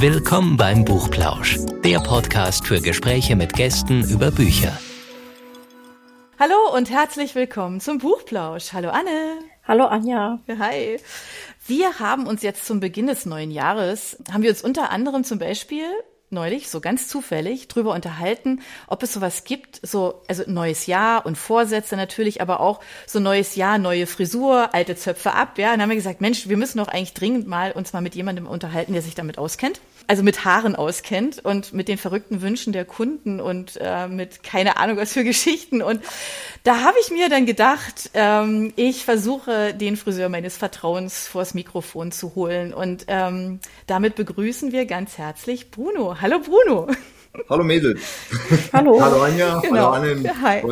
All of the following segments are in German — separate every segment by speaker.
Speaker 1: Willkommen beim Buchplausch, der Podcast für Gespräche mit Gästen über Bücher.
Speaker 2: Hallo und herzlich willkommen zum Buchplausch. Hallo Anne.
Speaker 3: Hallo Anja.
Speaker 2: Hi. Wir haben uns jetzt zum Beginn des neuen Jahres, haben wir uns unter anderem zum Beispiel neulich so ganz zufällig drüber unterhalten, ob es sowas gibt, so also neues Jahr und Vorsätze natürlich, aber auch so neues Jahr, neue Frisur, alte Zöpfe ab, ja. Und dann haben wir gesagt, Mensch, wir müssen doch eigentlich dringend mal uns mal mit jemandem unterhalten, der sich damit auskennt also mit Haaren auskennt und mit den verrückten Wünschen der Kunden und äh, mit keine Ahnung was für Geschichten. Und da habe ich mir dann gedacht, ähm, ich versuche den Friseur meines Vertrauens vors Mikrofon zu holen. Und ähm, damit begrüßen wir ganz herzlich Bruno. Hallo Bruno.
Speaker 4: Hallo Mädel.
Speaker 3: Hallo.
Speaker 4: Hallo Anja.
Speaker 2: Genau.
Speaker 4: Hallo Anne.
Speaker 2: Hi.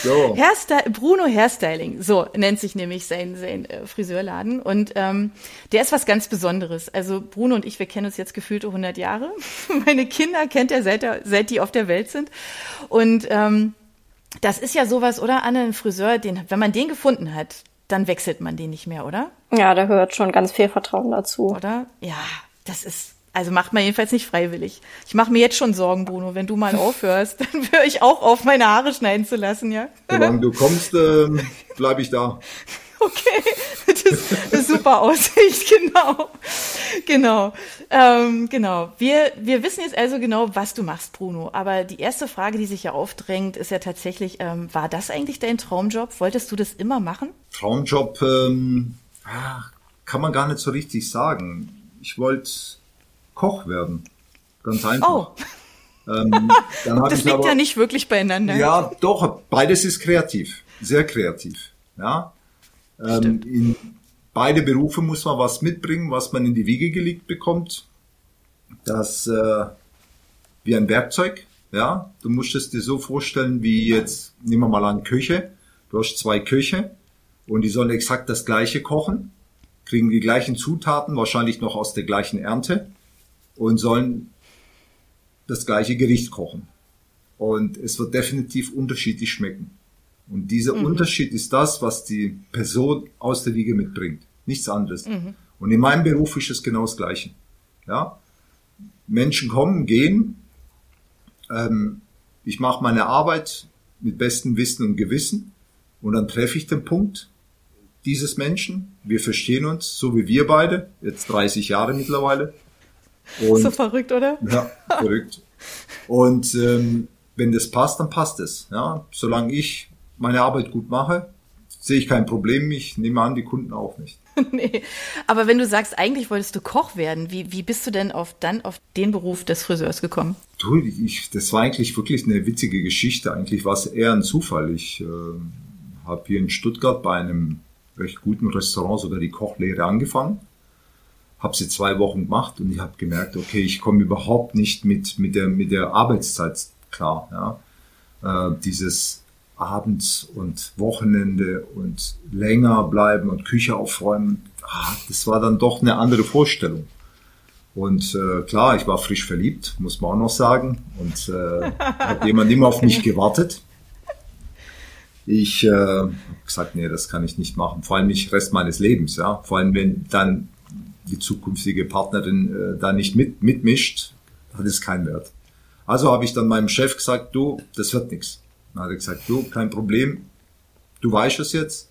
Speaker 4: So.
Speaker 2: Hairstyle, Bruno Hairstyling, so nennt sich nämlich sein, sein äh, Friseurladen. Und ähm, der ist was ganz Besonderes. Also Bruno und ich, wir kennen uns jetzt gefühlte 100 Jahre. Meine Kinder kennt er seit, er, seit die auf der Welt sind. Und ähm, das ist ja sowas, oder Anne, ein Friseur, den, wenn man den gefunden hat, dann wechselt man den nicht mehr, oder?
Speaker 3: Ja, da gehört schon ganz viel Vertrauen dazu.
Speaker 2: Oder? Ja, das ist also macht man jedenfalls nicht freiwillig. Ich mache mir jetzt schon Sorgen, Bruno. Wenn du mal aufhörst, dann höre ich auch auf, meine Haare schneiden zu lassen, ja?
Speaker 4: Solange du kommst, äh, bleibe ich da.
Speaker 2: Okay, das ist eine super Aussicht, genau. Genau. Ähm, genau. Wir, wir wissen jetzt also genau, was du machst, Bruno. Aber die erste Frage, die sich ja aufdrängt, ist ja tatsächlich, ähm, war das eigentlich dein Traumjob? Wolltest du das immer machen?
Speaker 4: Traumjob ähm, ah, kann man gar nicht so richtig sagen. Ich wollte Koch werden. Ganz einfach.
Speaker 2: Oh.
Speaker 4: Ähm, dann
Speaker 2: das
Speaker 4: ich
Speaker 2: liegt
Speaker 4: aber,
Speaker 2: ja nicht wirklich beieinander.
Speaker 4: Ja, doch, beides ist kreativ. Sehr kreativ. Ja. Ähm, in beide Berufe muss man was mitbringen, was man in die Wiege gelegt bekommt. Das äh, wie ein Werkzeug. Ja, du musst es dir so vorstellen, wie jetzt, nehmen wir mal an, Küche. Du hast zwei Köche und die sollen exakt das gleiche kochen, kriegen die gleichen Zutaten, wahrscheinlich noch aus der gleichen Ernte und sollen das gleiche Gericht kochen. Und es wird definitiv unterschiedlich schmecken. Und dieser mhm. Unterschied ist das, was die Person aus der Wiege mitbringt. Nichts anderes. Mhm. Und in meinem Beruf ist es genau das Gleiche. Ja? Menschen kommen, gehen. Ähm, ich mache meine Arbeit mit bestem Wissen und Gewissen. Und dann treffe ich den Punkt dieses Menschen. Wir verstehen uns, so wie wir beide, jetzt 30 Jahre mittlerweile.
Speaker 2: Und, so verrückt, oder?
Speaker 4: Ja, verrückt. Und ähm, wenn das passt, dann passt es. Ja, solange ich meine Arbeit gut mache, sehe ich kein Problem. Ich nehme an, die Kunden auch nicht.
Speaker 2: nee. Aber wenn du sagst, eigentlich wolltest du Koch werden, wie, wie bist du denn auf, dann auf den Beruf des Friseurs gekommen?
Speaker 4: Du, ich, das war eigentlich wirklich eine witzige Geschichte. Eigentlich war es eher ein Zufall. Ich äh, habe hier in Stuttgart bei einem recht guten Restaurant sogar die Kochlehre angefangen habe sie zwei Wochen gemacht und ich habe gemerkt, okay, ich komme überhaupt nicht mit, mit, der, mit der Arbeitszeit klar. Ja. Äh, dieses Abends und Wochenende und länger bleiben und Küche aufräumen, ah, das war dann doch eine andere Vorstellung. Und äh, klar, ich war frisch verliebt, muss man auch noch sagen. Und äh, hat jemand immer auf mich gewartet. Ich äh, habe gesagt, nee, das kann ich nicht machen. Vor allem nicht Rest meines Lebens, ja. Vor allem, wenn dann die zukünftige Partnerin äh, da nicht mit, mitmischt, hat es keinen Wert. Also habe ich dann meinem Chef gesagt, du, das wird nichts. Dann hat er gesagt, du, kein Problem, du weißt es jetzt.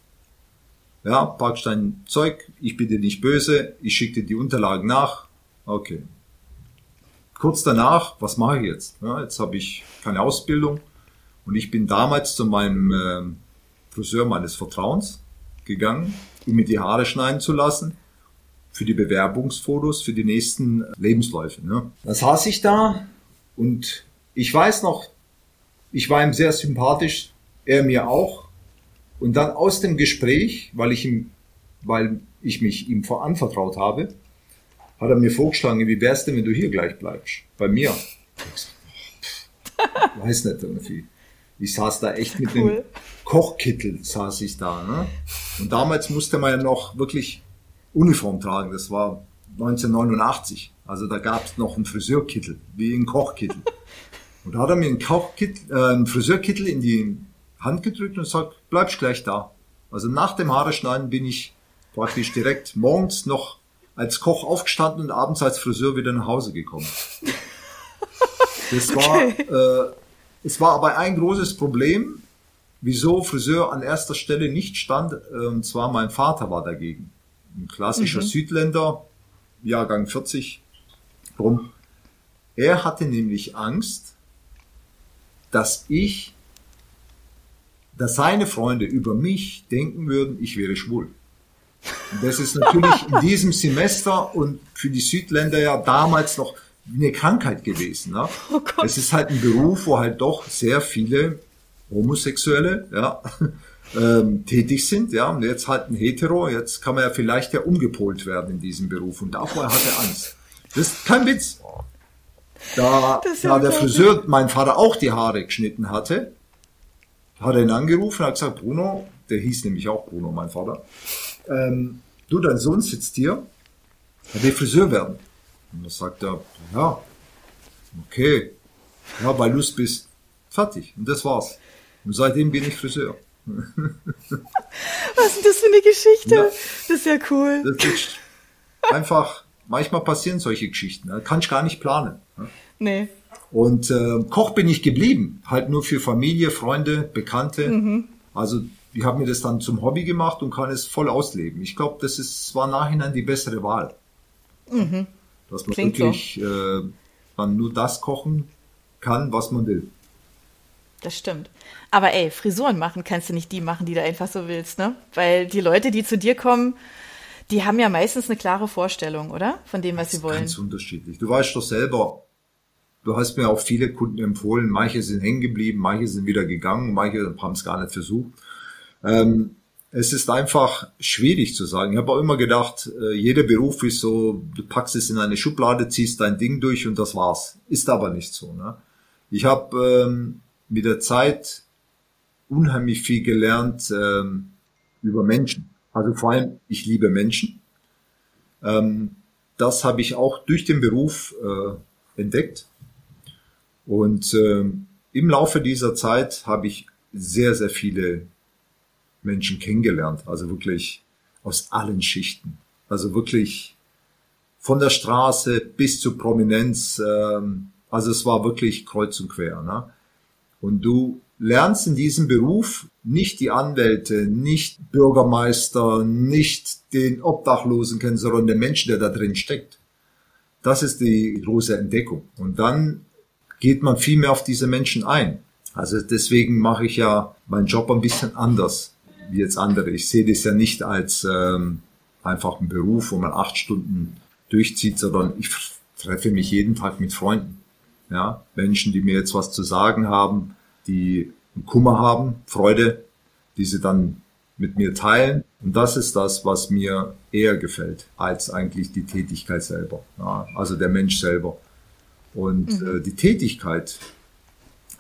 Speaker 4: Ja, packst dein Zeug, ich bin dir nicht böse, ich schicke dir die Unterlagen nach. Okay. Kurz danach, was mache ich jetzt? Ja, jetzt habe ich keine Ausbildung und ich bin damals zu meinem äh, Friseur meines Vertrauens gegangen, um mir die Haare schneiden zu lassen für die Bewerbungsfotos für die nächsten Lebensläufe. Ne? Da saß ich da und ich weiß noch, ich war ihm sehr sympathisch, er mir auch. Und dann aus dem Gespräch, weil ich ihm, weil ich mich ihm voranvertraut habe, hat er mir vorgeschlagen, wie wär's denn, wenn du hier gleich bleibst? Bei mir. Ich weiß nicht irgendwie. Ich saß da echt mit cool. dem Kochkittel, saß ich da. Ne? Und damals musste man ja noch wirklich Uniform tragen. Das war 1989. Also da gab es noch einen Friseurkittel, wie ein Kochkittel. Und da hat er mir einen, Kochkittel, äh, einen Friseurkittel in die Hand gedrückt und sagt, bleibst gleich da. Also nach dem Haare schneiden bin ich praktisch direkt morgens noch als Koch aufgestanden und abends als Friseur wieder nach Hause gekommen. Das war, äh, es war aber ein großes Problem, wieso Friseur an erster Stelle nicht stand. äh, Und zwar mein Vater war dagegen. Ein klassischer Südländer, Jahrgang 40 rum. Er hatte nämlich Angst, dass ich, dass seine Freunde über mich denken würden, ich wäre schwul. Und das ist natürlich in diesem Semester und für die Südländer ja damals noch eine Krankheit gewesen. Ne? Es ist halt ein Beruf, wo halt doch sehr viele Homosexuelle ja, ähm, tätig sind. Ja, und jetzt halt ein Hetero. Jetzt kann man ja vielleicht ja umgepolt werden in diesem Beruf. Und davor hat er Angst. Das ist kein Witz. Da, da der. Friseur mein Vater auch die Haare geschnitten hatte, hat er ihn angerufen und hat gesagt, Bruno, der hieß nämlich auch Bruno, mein Vater, ähm, du, dein Sohn sitzt hier, er will Friseur werden. Und da sagt er, ja, okay, ja, weil Lust bist, fertig. Und das war's. Und seitdem bin ich Friseur.
Speaker 2: Was ist denn das für eine Geschichte?
Speaker 4: Ja.
Speaker 2: Das ist ja cool.
Speaker 4: Das ist einfach, manchmal passieren solche Geschichten. Da kann ich gar nicht planen. ne?
Speaker 2: Nee.
Speaker 4: Und äh, Koch bin ich geblieben, halt nur für Familie, Freunde, Bekannte. Also ich habe mir das dann zum Hobby gemacht und kann es voll ausleben. Ich glaube, das ist war nachhinein die bessere Wahl. Dass man
Speaker 2: Klingt so.
Speaker 4: wirklich äh, man nur das kochen kann, was man will.
Speaker 2: Das stimmt. Aber ey, Frisuren machen kannst du nicht die machen, die du einfach so willst, ne? Weil die Leute, die zu dir kommen, die haben ja meistens eine klare Vorstellung, oder? Von dem, was sie wollen.
Speaker 4: Ganz unterschiedlich. Du weißt doch selber, du hast mir auch viele Kunden empfohlen, manche sind hängen geblieben, manche sind wieder gegangen, manche haben es gar nicht versucht. Ähm, es ist einfach schwierig zu sagen. Ich habe auch immer gedacht, äh, jeder Beruf ist so, du packst es in eine Schublade, ziehst dein Ding durch und das war's. Ist aber nicht so. Ne? Ich habe ähm, mit der Zeit unheimlich viel gelernt ähm, über Menschen. Also vor allem, ich liebe Menschen. Ähm, das habe ich auch durch den Beruf äh, entdeckt. Und ähm, im Laufe dieser Zeit habe ich sehr, sehr viele Menschen kennengelernt. Also wirklich aus allen Schichten. Also wirklich von der Straße bis zur Prominenz. Ähm, also es war wirklich kreuz und quer. Ne? Und du lernst in diesem Beruf nicht die Anwälte, nicht Bürgermeister, nicht den Obdachlosen kennen, sondern den Menschen, der da drin steckt. Das ist die große Entdeckung. Und dann geht man viel mehr auf diese Menschen ein. Also deswegen mache ich ja meinen Job ein bisschen anders wie jetzt andere. Ich sehe das ja nicht als ähm, einfach einen Beruf, wo man acht Stunden durchzieht, sondern ich treffe mich jeden Tag mit Freunden. Ja, Menschen, die mir jetzt was zu sagen haben, die einen Kummer haben, Freude, die sie dann mit mir teilen. Und das ist das, was mir eher gefällt, als eigentlich die Tätigkeit selber. Ja, also der Mensch selber. Und äh, die Tätigkeit,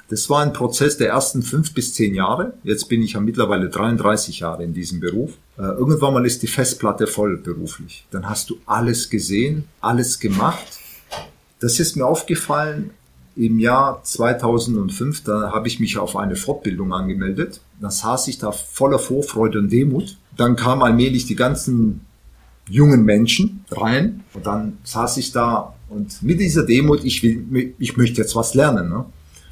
Speaker 4: das war ein Prozess der ersten fünf bis zehn Jahre. Jetzt bin ich ja mittlerweile 33 Jahre in diesem Beruf. Äh, irgendwann mal ist die Festplatte voll beruflich. Dann hast du alles gesehen, alles gemacht. Das ist mir aufgefallen im Jahr 2005. Da habe ich mich auf eine Fortbildung angemeldet. Da saß ich da voller Vorfreude und Demut. Dann kamen allmählich die ganzen jungen Menschen rein und dann saß ich da und mit dieser Demut, ich will, ich möchte jetzt was lernen. Ne?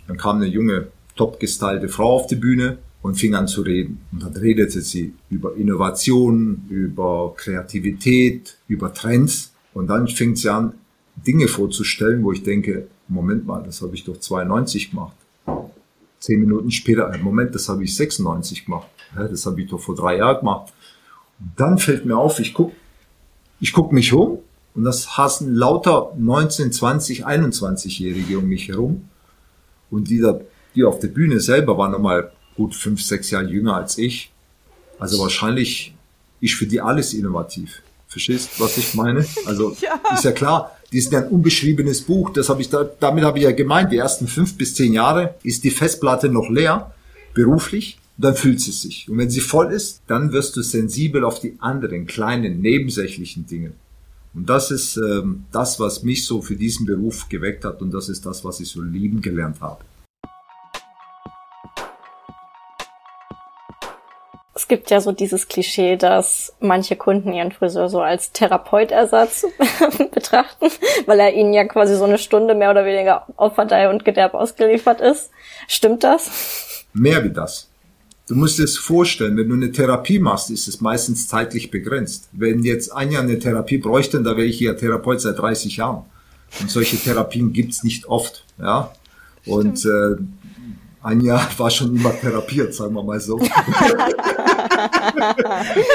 Speaker 4: Dann kam eine junge, top gestylte Frau auf die Bühne und fing an zu reden. Und dann redete sie über Innovation, über Kreativität, über Trends. Und dann fing sie an, Dinge vorzustellen, wo ich denke, Moment mal, das habe ich doch 92 gemacht. Zehn Minuten später, äh, Moment, das habe ich 96 gemacht. Das habe ich doch vor drei Jahren gemacht. Und dann fällt mir auf, ich guck, ich guck mich um und das hassen lauter 19, 20, 21-Jährige um mich herum. Und die da, die auf der Bühne selber waren nochmal gut fünf, sechs Jahre jünger als ich. Also wahrscheinlich ist für die alles innovativ. Verstehst, was ich meine? Also
Speaker 2: Ja.
Speaker 4: ist ja klar, die sind ja ein unbeschriebenes Buch. Das habe ich da, damit habe ich ja gemeint. Die ersten fünf bis zehn Jahre ist die Festplatte noch leer, beruflich. Dann füllt sie sich. Und wenn sie voll ist, dann wirst du sensibel auf die anderen kleinen nebensächlichen Dinge. Und das ist ähm, das, was mich so für diesen Beruf geweckt hat. Und das ist das, was ich so lieben gelernt habe.
Speaker 3: Es gibt ja so dieses Klischee, dass manche Kunden ihren Friseur so als Therapeutersatz betrachten, weil er ihnen ja quasi so eine Stunde mehr oder weniger auf Verdeih und Gederb ausgeliefert ist. Stimmt das?
Speaker 4: Mehr wie das. Du musst dir es vorstellen, wenn du eine Therapie machst, ist es meistens zeitlich begrenzt. Wenn jetzt ein Jahr eine Therapie bräuchte, da wäre ich ja Therapeut seit 30 Jahren. Und solche Therapien gibt's nicht oft. Ja. Und äh, ein Jahr war schon immer therapiert, sagen wir mal so.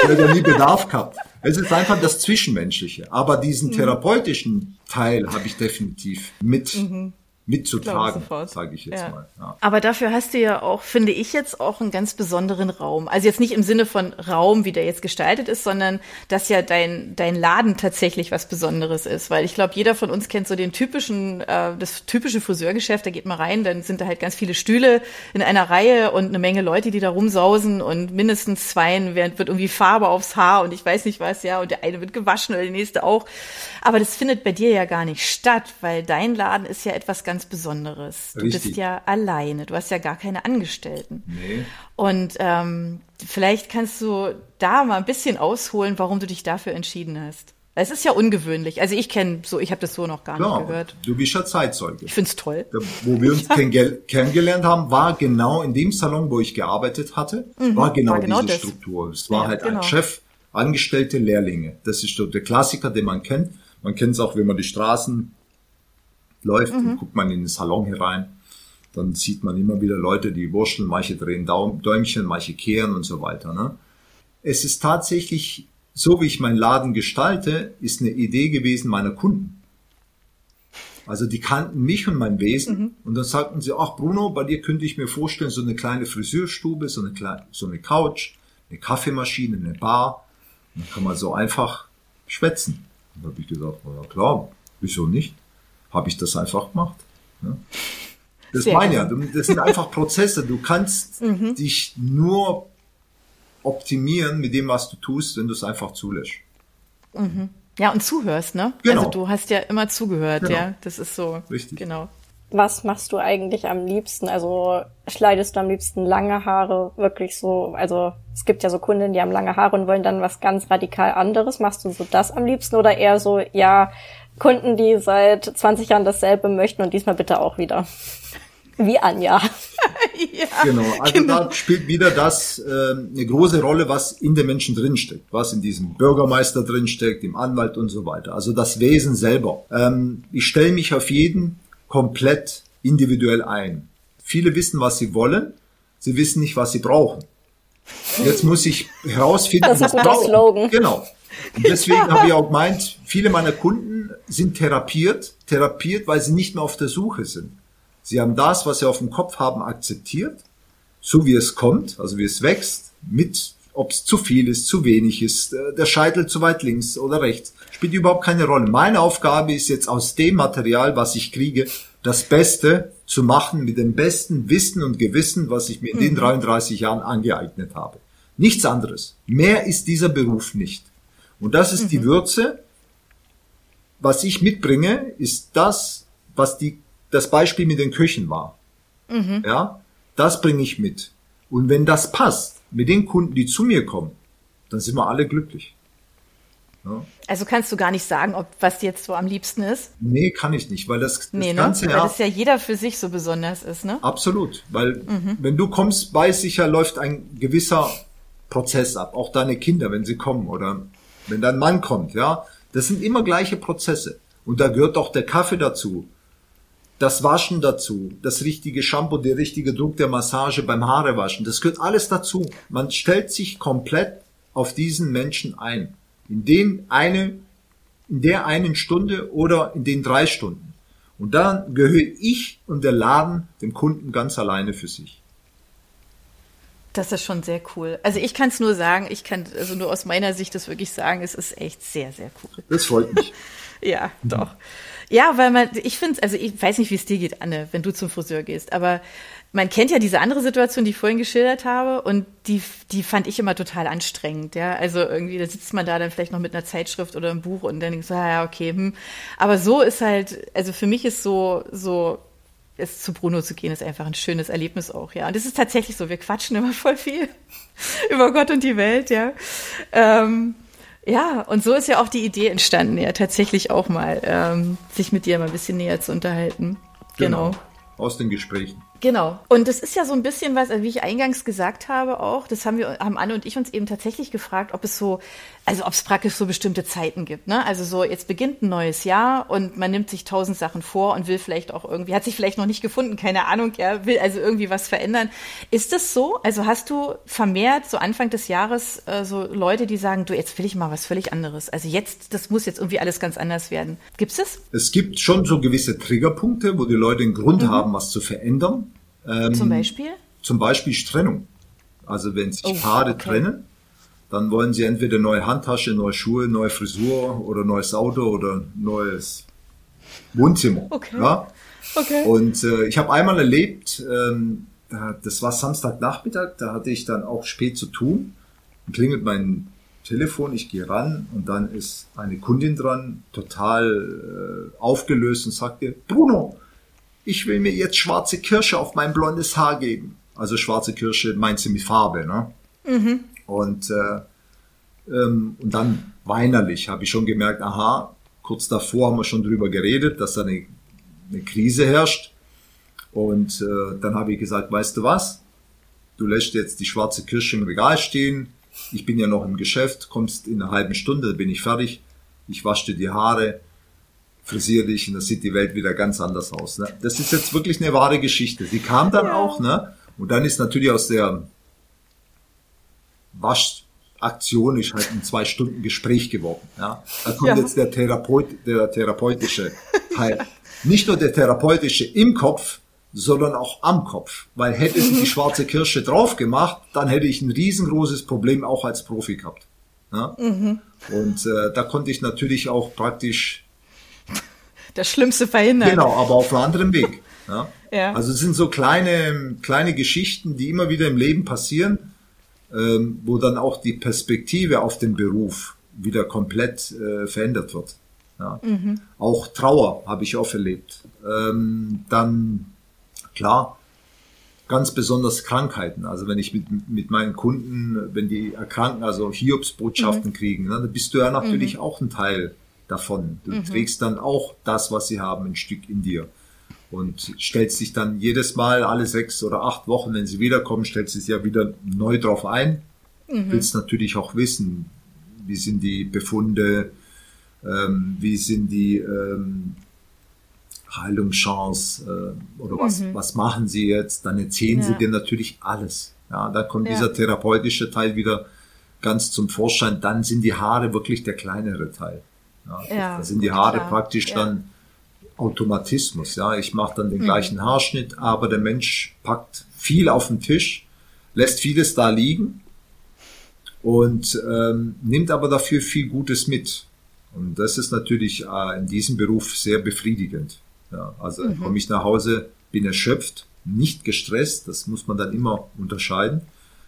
Speaker 4: habe ja nie Bedarf gehabt. Es ist einfach das Zwischenmenschliche. Aber diesen mhm. therapeutischen Teil habe ich definitiv mit. Mhm mitzutragen, sage ich jetzt
Speaker 2: ja.
Speaker 4: mal. Ja.
Speaker 2: Aber dafür hast du ja auch, finde ich jetzt auch einen ganz besonderen Raum. Also jetzt nicht im Sinne von Raum, wie der jetzt gestaltet ist, sondern dass ja dein dein Laden tatsächlich was Besonderes ist, weil ich glaube, jeder von uns kennt so den typischen äh, das typische Friseurgeschäft. Da geht man rein, dann sind da halt ganz viele Stühle in einer Reihe und eine Menge Leute, die da rumsausen und mindestens zwei wird irgendwie Farbe aufs Haar und ich weiß nicht was, ja, und der eine wird gewaschen oder der nächste auch. Aber das findet bei dir ja gar nicht statt, weil dein Laden ist ja etwas ganz ganz Besonderes. Du
Speaker 4: Richtig.
Speaker 2: bist ja alleine, du hast ja gar keine Angestellten.
Speaker 4: Nee.
Speaker 2: Und ähm, vielleicht kannst du da mal ein bisschen ausholen, warum du dich dafür entschieden hast. Es ist ja ungewöhnlich. Also ich kenne so, ich habe das so noch gar
Speaker 4: Klar,
Speaker 2: nicht gehört.
Speaker 4: Du bist ja Zeitzeuge.
Speaker 2: Ich find's toll.
Speaker 4: Da, wo wir uns kennengelernt haben, war genau in dem Salon, wo ich gearbeitet hatte, mhm, war genau, war genau diese das. Struktur. Es war ja, halt genau. ein Chef, Angestellte, Lehrlinge. Das ist so der Klassiker, den man kennt. Man kennt es auch, wenn man die Straßen läuft, mhm. dann guckt man in den Salon herein, dann sieht man immer wieder Leute, die wurschteln, manche drehen Daum, Däumchen, manche kehren und so weiter. Ne? Es ist tatsächlich, so wie ich meinen Laden gestalte, ist eine Idee gewesen meiner Kunden. Also die kannten mich und mein Wesen mhm. und dann sagten sie, ach Bruno, bei dir könnte ich mir vorstellen, so eine kleine Friseurstube, so eine, kleine, so eine Couch, eine Kaffeemaschine, eine Bar. Dann kann man so einfach schwätzen. Und da habe ich gesagt, ja klar, wieso nicht? Habe ich das einfach gemacht. Ja. Das Sehr meine ja, das sind einfach Prozesse. Du kannst mhm. dich nur optimieren mit dem, was du tust, wenn du es einfach zulässt.
Speaker 2: Mhm. Ja, und zuhörst, ne?
Speaker 4: Genau.
Speaker 2: Also du hast ja immer zugehört,
Speaker 4: genau.
Speaker 2: ja. Das ist so.
Speaker 4: Richtig.
Speaker 2: Genau.
Speaker 3: Was machst du eigentlich am liebsten? Also schneidest du am liebsten lange Haare wirklich so? Also es gibt ja so Kunden, die haben lange Haare und wollen dann was ganz radikal anderes. Machst du so das am liebsten oder eher so, ja, Kunden, die seit 20 Jahren dasselbe möchten und diesmal bitte auch wieder. Wie Anja.
Speaker 4: ja, genau, also genau. da spielt wieder das äh, eine große Rolle, was in den Menschen drinsteckt, was in diesem Bürgermeister drinsteckt, im Anwalt und so weiter. Also das Wesen selber. Ähm, ich stelle mich auf jeden komplett individuell ein. Viele wissen, was sie wollen, sie wissen nicht, was sie brauchen. Jetzt muss ich herausfinden,
Speaker 3: das ist was Slogan.
Speaker 4: Genau. Und deswegen ja. habe ich auch gemeint, viele meiner Kunden sind therapiert, therapiert, weil sie nicht mehr auf der Suche sind. Sie haben das, was sie auf dem Kopf haben, akzeptiert, so wie es kommt, also wie es wächst, mit, ob es zu viel ist, zu wenig ist, äh, der Scheitel zu weit links oder rechts, spielt überhaupt keine Rolle. Meine Aufgabe ist jetzt aus dem Material, was ich kriege, das Beste zu machen mit dem besten Wissen und Gewissen, was ich mir in den 33 mhm. Jahren angeeignet habe. Nichts anderes. Mehr ist dieser Beruf nicht. Und das ist mhm. die Würze. Was ich mitbringe, ist das, was die, das Beispiel mit den Köchen war. Mhm. Ja, das bringe ich mit. Und wenn das passt mit den Kunden, die zu mir kommen, dann sind wir alle glücklich.
Speaker 2: Ja. Also kannst du gar nicht sagen, ob was jetzt so am liebsten ist?
Speaker 4: Nee, kann ich nicht, weil das, das
Speaker 2: nee, ne?
Speaker 4: ganze
Speaker 2: ne? Weil das ja jeder für sich so besonders ist, ne?
Speaker 4: Absolut, weil mhm. wenn du kommst, weiß ich ja, läuft ein gewisser Prozess ab. Auch deine Kinder, wenn sie kommen oder wenn dein Mann kommt, ja, das sind immer gleiche Prozesse. Und da gehört auch der Kaffee dazu, das Waschen dazu, das richtige Shampoo, der richtige Druck der Massage beim Haarewaschen, das gehört alles dazu. Man stellt sich komplett auf diesen Menschen ein. In den eine, in der einen Stunde oder in den drei Stunden. Und dann gehöre ich und der Laden dem Kunden ganz alleine für sich.
Speaker 2: Das ist schon sehr cool. Also ich kann es nur sagen, ich kann also nur aus meiner Sicht das wirklich sagen, es ist echt sehr, sehr cool.
Speaker 4: Das freut mich.
Speaker 2: ja, doch. Ja, weil man, ich finde, also ich weiß nicht, wie es dir geht, Anne, wenn du zum Friseur gehst, aber man kennt ja diese andere Situation, die ich vorhin geschildert habe, und die, die fand ich immer total anstrengend, ja. Also irgendwie, da sitzt man da dann vielleicht noch mit einer Zeitschrift oder einem Buch und dann denkst du, ah, ja, okay, hm. Aber so ist halt, also für mich ist so, so es zu Bruno zu gehen, ist einfach ein schönes Erlebnis auch, ja. Und es ist tatsächlich so, wir quatschen immer voll viel über Gott und die Welt, ja. Ähm, ja, und so ist ja auch die Idee entstanden, ja, tatsächlich auch mal, ähm, sich mit dir mal ein bisschen näher zu unterhalten. genau. genau.
Speaker 4: Aus den Gesprächen.
Speaker 2: Genau. Und das ist ja so ein bisschen was, wie ich eingangs gesagt habe auch, das haben wir, haben Anne und ich uns eben tatsächlich gefragt, ob es so, also ob es praktisch so bestimmte Zeiten gibt, ne? Also so, jetzt beginnt ein neues Jahr und man nimmt sich tausend Sachen vor und will vielleicht auch irgendwie, hat sich vielleicht noch nicht gefunden, keine Ahnung, ja, will also irgendwie was verändern. Ist das so? Also hast du vermehrt so Anfang des Jahres äh, so Leute, die sagen, du, jetzt will ich mal was völlig anderes. Also jetzt, das muss jetzt irgendwie alles ganz anders werden. Gibt's
Speaker 4: es? Es gibt schon so gewisse Triggerpunkte, wo die Leute einen Grund mhm. haben, was zu verändern.
Speaker 2: Ähm, zum Beispiel?
Speaker 4: Zum Beispiel Trennung. Also wenn sich oh, Paare okay. trennen, dann wollen sie entweder neue Handtasche, neue Schuhe, neue Frisur oder neues Auto oder neues Wohnzimmer. Okay. Ja? okay. Und äh, ich habe einmal erlebt, ähm, das war Samstagnachmittag, da hatte ich dann auch spät zu tun. Klingelt mein Telefon, ich gehe ran und dann ist eine Kundin dran, total äh, aufgelöst und sagte, Bruno, ich will mir jetzt schwarze Kirsche auf mein blondes Haar geben. Also schwarze Kirsche meint sie mit Farbe, ne? Mhm. Und, äh, ähm, und dann weinerlich habe ich schon gemerkt, aha, kurz davor haben wir schon drüber geredet, dass da eine, eine Krise herrscht. Und äh, dann habe ich gesagt, weißt du was? Du lässt jetzt die schwarze Kirsche im Regal stehen. Ich bin ja noch im Geschäft, kommst in einer halben Stunde, bin ich fertig. Ich wasche dir die Haare frisier dich und da sieht die Welt wieder ganz anders aus. Ne? Das ist jetzt wirklich eine wahre Geschichte. Die kam dann ja. auch, ne? Und dann ist natürlich aus der Waschaktion ist halt ein zwei Stunden Gespräch geworden. Ja? Da kommt ja. jetzt der, Therapeut, der therapeutische Teil. Nicht nur der therapeutische im Kopf, sondern auch am Kopf. Weil hätte sie die schwarze Kirsche drauf gemacht, dann hätte ich ein riesengroßes Problem auch als Profi gehabt. Ja? Mhm. Und äh, da konnte ich natürlich auch praktisch
Speaker 2: das Schlimmste verhindern.
Speaker 4: Genau, aber auf einem anderen Weg. Ja? ja. Also es sind so kleine, kleine Geschichten, die immer wieder im Leben passieren, ähm, wo dann auch die Perspektive auf den Beruf wieder komplett äh, verändert wird. Ja. Mhm. Auch Trauer habe ich oft erlebt. Ähm, dann, klar, ganz besonders Krankheiten. Also wenn ich mit, mit meinen Kunden, wenn die erkranken, also Hiobsbotschaften mhm. kriegen, ne, dann bist du ja natürlich mhm. auch ein Teil davon. Du mhm. trägst dann auch das, was sie haben, ein Stück in dir. Und stellst dich dann jedes Mal, alle sechs oder acht Wochen, wenn sie wiederkommen, stellst dich ja wieder neu drauf ein. Mhm. Willst natürlich auch wissen, wie sind die Befunde, ähm, wie sind die ähm, Heilungschance äh, oder was, mhm. was machen sie jetzt? Dann erzählen ja. sie dir natürlich alles. Ja, da kommt ja. dieser therapeutische Teil wieder ganz zum Vorschein. Dann sind die Haare wirklich der kleinere Teil. Ja, ja, da sind die Haare klar. praktisch dann Automatismus. Ja, ich mache dann den mhm. gleichen Haarschnitt, aber der Mensch packt viel auf den Tisch, lässt vieles da liegen und ähm, nimmt aber dafür viel Gutes mit. Und das ist natürlich äh, in diesem Beruf sehr befriedigend. Ja, also mhm. komme ich nach Hause, bin erschöpft, nicht gestresst, das muss man dann immer unterscheiden.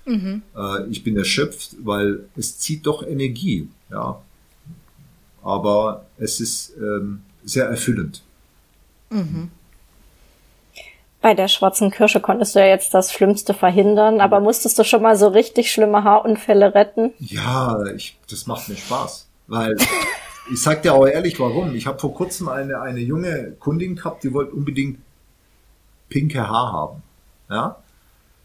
Speaker 4: Mhm. Äh, ich bin erschöpft, weil es zieht doch Energie. Ja, aber es ist ähm, sehr erfüllend. Mhm.
Speaker 3: Bei der schwarzen Kirsche konntest du ja jetzt das Schlimmste verhindern, aber musstest du schon mal so richtig schlimme Haarunfälle retten?
Speaker 4: Ja, ich, das macht mir Spaß, weil ich sag dir auch ehrlich, warum. Ich habe vor kurzem eine, eine junge Kundin gehabt, die wollte unbedingt pinke Haar haben. Ja?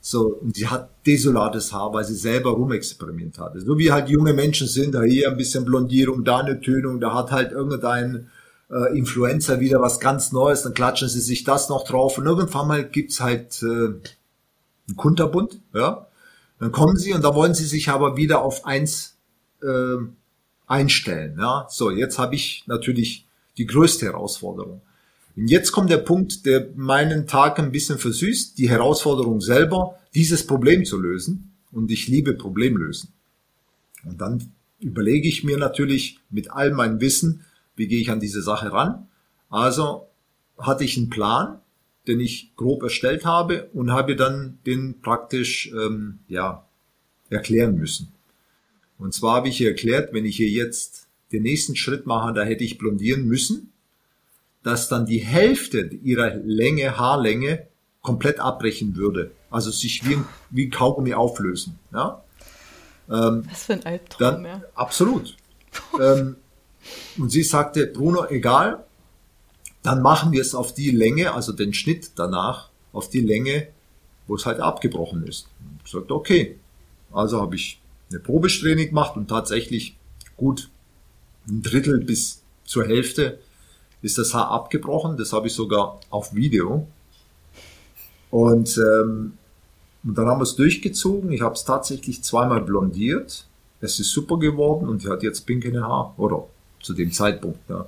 Speaker 4: So, und sie hat desolates Haar, weil sie selber rumexperimentiert hatte. So wie halt junge Menschen sind, da hier ein bisschen Blondierung, da eine Tönung, da hat halt irgendein äh, Influencer wieder was ganz Neues, dann klatschen sie sich das noch drauf und irgendwann mal gibt's halt äh, einen Kunterbund, ja. Dann kommen sie und da wollen sie sich aber wieder auf eins äh, einstellen, ja. So, jetzt habe ich natürlich die größte Herausforderung. Und jetzt kommt der Punkt, der meinen Tag ein bisschen versüßt, die Herausforderung selber, dieses Problem zu lösen. Und ich liebe Problemlösen. Und dann überlege ich mir natürlich mit all meinem Wissen, wie gehe ich an diese Sache ran. Also hatte ich einen Plan, den ich grob erstellt habe und habe dann den praktisch ähm, ja erklären müssen. Und zwar habe ich hier erklärt, wenn ich hier jetzt den nächsten Schritt mache, da hätte ich blondieren müssen dass dann die Hälfte ihrer Länge, Haarlänge, komplett abbrechen würde. Also sich wie ein, wie ein Kaugummi auflösen. Ja?
Speaker 2: Ähm, Was für ein Albtraum,
Speaker 4: dann, ja. Absolut. ähm, und sie sagte, Bruno, egal, dann machen wir es auf die Länge, also den Schnitt danach, auf die Länge, wo es halt abgebrochen ist. Ich sagte, okay. Also habe ich eine Probestraining gemacht und tatsächlich gut ein Drittel bis zur Hälfte ist das Haar abgebrochen. Das habe ich sogar auf Video. Und, ähm, und dann haben wir es durchgezogen. Ich habe es tatsächlich zweimal blondiert. Es ist super geworden und sie hat jetzt pinkene Haar. Oder zu dem Zeitpunkt. Ja.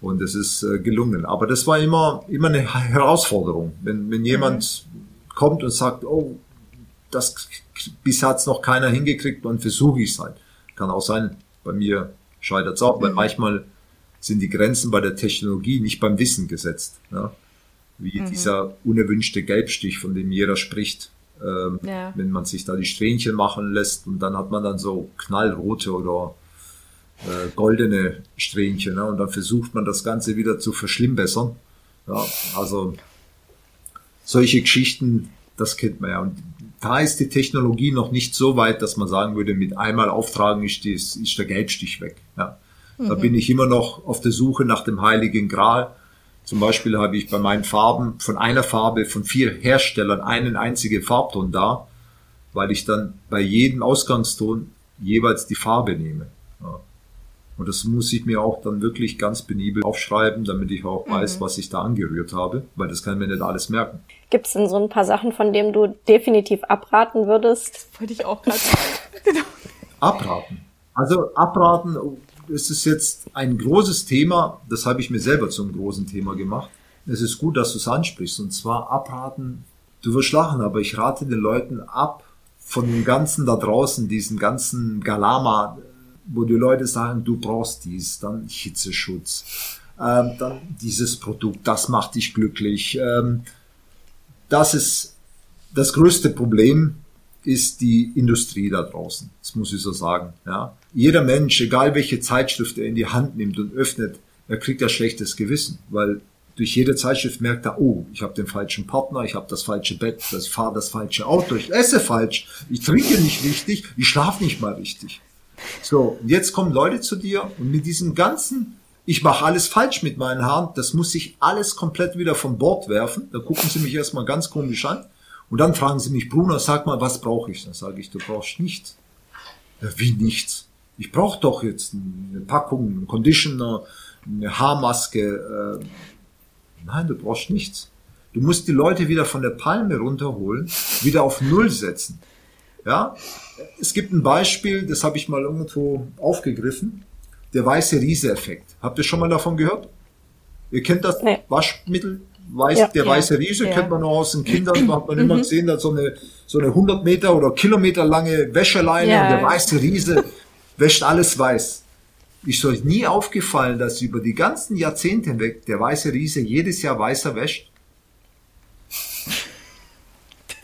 Speaker 4: Und es ist äh, gelungen. Aber das war immer, immer eine Herausforderung. Wenn, wenn jemand mhm. kommt und sagt, oh, das bisher hat's noch keiner hingekriegt, dann versuche ich es halt. Kann auch sein, bei mir scheitert es auch, mhm. weil manchmal sind die Grenzen bei der Technologie nicht beim Wissen gesetzt. Ja? Wie mhm. dieser unerwünschte Gelbstich, von dem jeder spricht. Ähm, ja. Wenn man sich da die Strähnchen machen lässt und dann hat man dann so knallrote oder äh, goldene Strähnchen ne? und dann versucht man das Ganze wieder zu verschlimmbessern. Ja, also solche Geschichten, das kennt man ja. Und da ist die Technologie noch nicht so weit, dass man sagen würde, mit einmal auftragen ist, die, ist der Gelbstich weg. Ja. Mhm. Da bin ich immer noch auf der Suche nach dem heiligen Gral. Zum Beispiel habe ich bei meinen Farben von einer Farbe von vier Herstellern einen einzigen Farbton da, weil ich dann bei jedem Ausgangston jeweils die Farbe nehme. Und das muss ich mir auch dann wirklich ganz penibel aufschreiben, damit ich auch weiß, mhm. was ich da angerührt habe, weil das kann mir nicht alles merken.
Speaker 3: Gibt es denn so ein paar Sachen, von denen du definitiv abraten würdest?
Speaker 2: Das wollte ich auch gerade sagen. genau.
Speaker 4: Abraten. Also abraten, es ist jetzt ein großes Thema, das habe ich mir selber zum großen Thema gemacht. Es ist gut, dass du es ansprichst. Und zwar abraten, du wirst lachen, aber ich rate den Leuten ab von dem Ganzen da draußen, diesen ganzen Galama, wo die Leute sagen, du brauchst dies, dann Hitzeschutz, ähm, dann dieses Produkt, das macht dich glücklich. Ähm, das ist das größte Problem ist die Industrie da draußen. Das muss ich so sagen. Ja. Jeder Mensch, egal welche Zeitschrift er in die Hand nimmt und öffnet, er kriegt ja schlechtes Gewissen, weil durch jede Zeitschrift merkt er, oh, ich habe den falschen Partner, ich habe das falsche Bett, ich fahre das falsche Auto, ich esse falsch, ich trinke nicht richtig, ich schlafe nicht mal richtig. So, jetzt kommen Leute zu dir und mit diesem ganzen, ich mache alles falsch mit meinen Haaren, das muss ich alles komplett wieder vom Bord werfen. Da gucken sie mich erstmal ganz komisch an. Und dann fragen sie mich, Bruno, sag mal, was brauche ich? Dann sage ich, du brauchst nichts. Wie nichts? Ich brauche doch jetzt eine Packung, einen Conditioner, eine Haarmaske. Äh, nein, du brauchst nichts. Du musst die Leute wieder von der Palme runterholen, wieder auf Null setzen. Ja, es gibt ein Beispiel, das habe ich mal irgendwo aufgegriffen. Der weiße Riese-Effekt. Habt ihr schon mal davon gehört? Ihr kennt das nee. Waschmittel? Weiß, ja, der ja, weiße Riese ja. kennt man noch aus den Kindern, hat man immer mhm. gesehen, dass so eine, so eine 100 Meter oder Kilometer lange Wäscheleine und der weiße Riese wäscht alles weiß. Ist euch nie aufgefallen, dass über die ganzen Jahrzehnte hinweg der weiße Riese jedes Jahr weißer wäscht?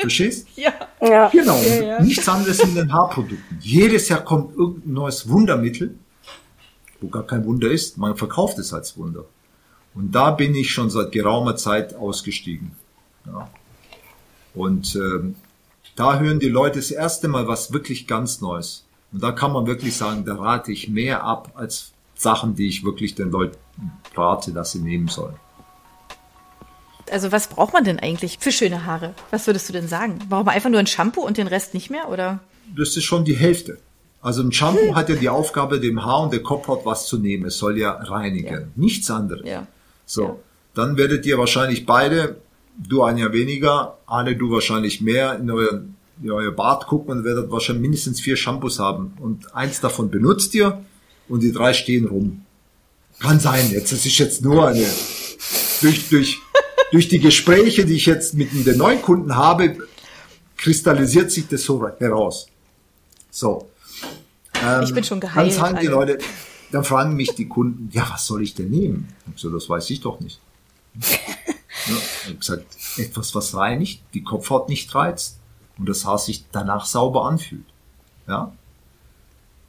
Speaker 4: Verstehst?
Speaker 2: Ja.
Speaker 3: ja.
Speaker 4: Genau.
Speaker 3: Ja,
Speaker 4: ja. Nichts anderes in den Haarprodukten. Jedes Jahr kommt irgendein neues Wundermittel, wo gar kein Wunder ist. Man verkauft es als Wunder. Und da bin ich schon seit geraumer Zeit ausgestiegen. Ja. Und ähm, da hören die Leute das erste Mal was wirklich ganz Neues. Und da kann man wirklich sagen, da rate ich mehr ab als Sachen, die ich wirklich den Leuten rate, dass sie nehmen sollen.
Speaker 2: Also was braucht man denn eigentlich für schöne Haare? Was würdest du denn sagen? Braucht man einfach nur ein Shampoo und den Rest nicht mehr, oder?
Speaker 4: Das ist schon die Hälfte. Also ein Shampoo hm. hat ja die Aufgabe, dem Haar und der Kopfhaut was zu nehmen. Es soll ja reinigen. Ja. Nichts anderes. Ja. So. Ja. Dann werdet ihr wahrscheinlich beide, du ein Jahr weniger, Anne, du wahrscheinlich mehr, in euer, in euer Bad gucken und werdet wahrscheinlich mindestens vier Shampoos haben. Und eins davon benutzt ihr und die drei stehen rum. Kann sein, jetzt, das ist jetzt nur eine, durch, durch, durch die Gespräche, die ich jetzt mit den neuen Kunden habe, kristallisiert sich das so heraus. So.
Speaker 2: Ähm, ich bin schon geheilt.
Speaker 4: Dann sagen die also. Leute, dann fragen mich die Kunden, ja, was soll ich denn nehmen? Ich so, das weiß ich doch nicht. Ja, ich habe gesagt, etwas, was reinigt, die Kopfhaut nicht reizt und das Haar sich danach sauber anfühlt. Ja?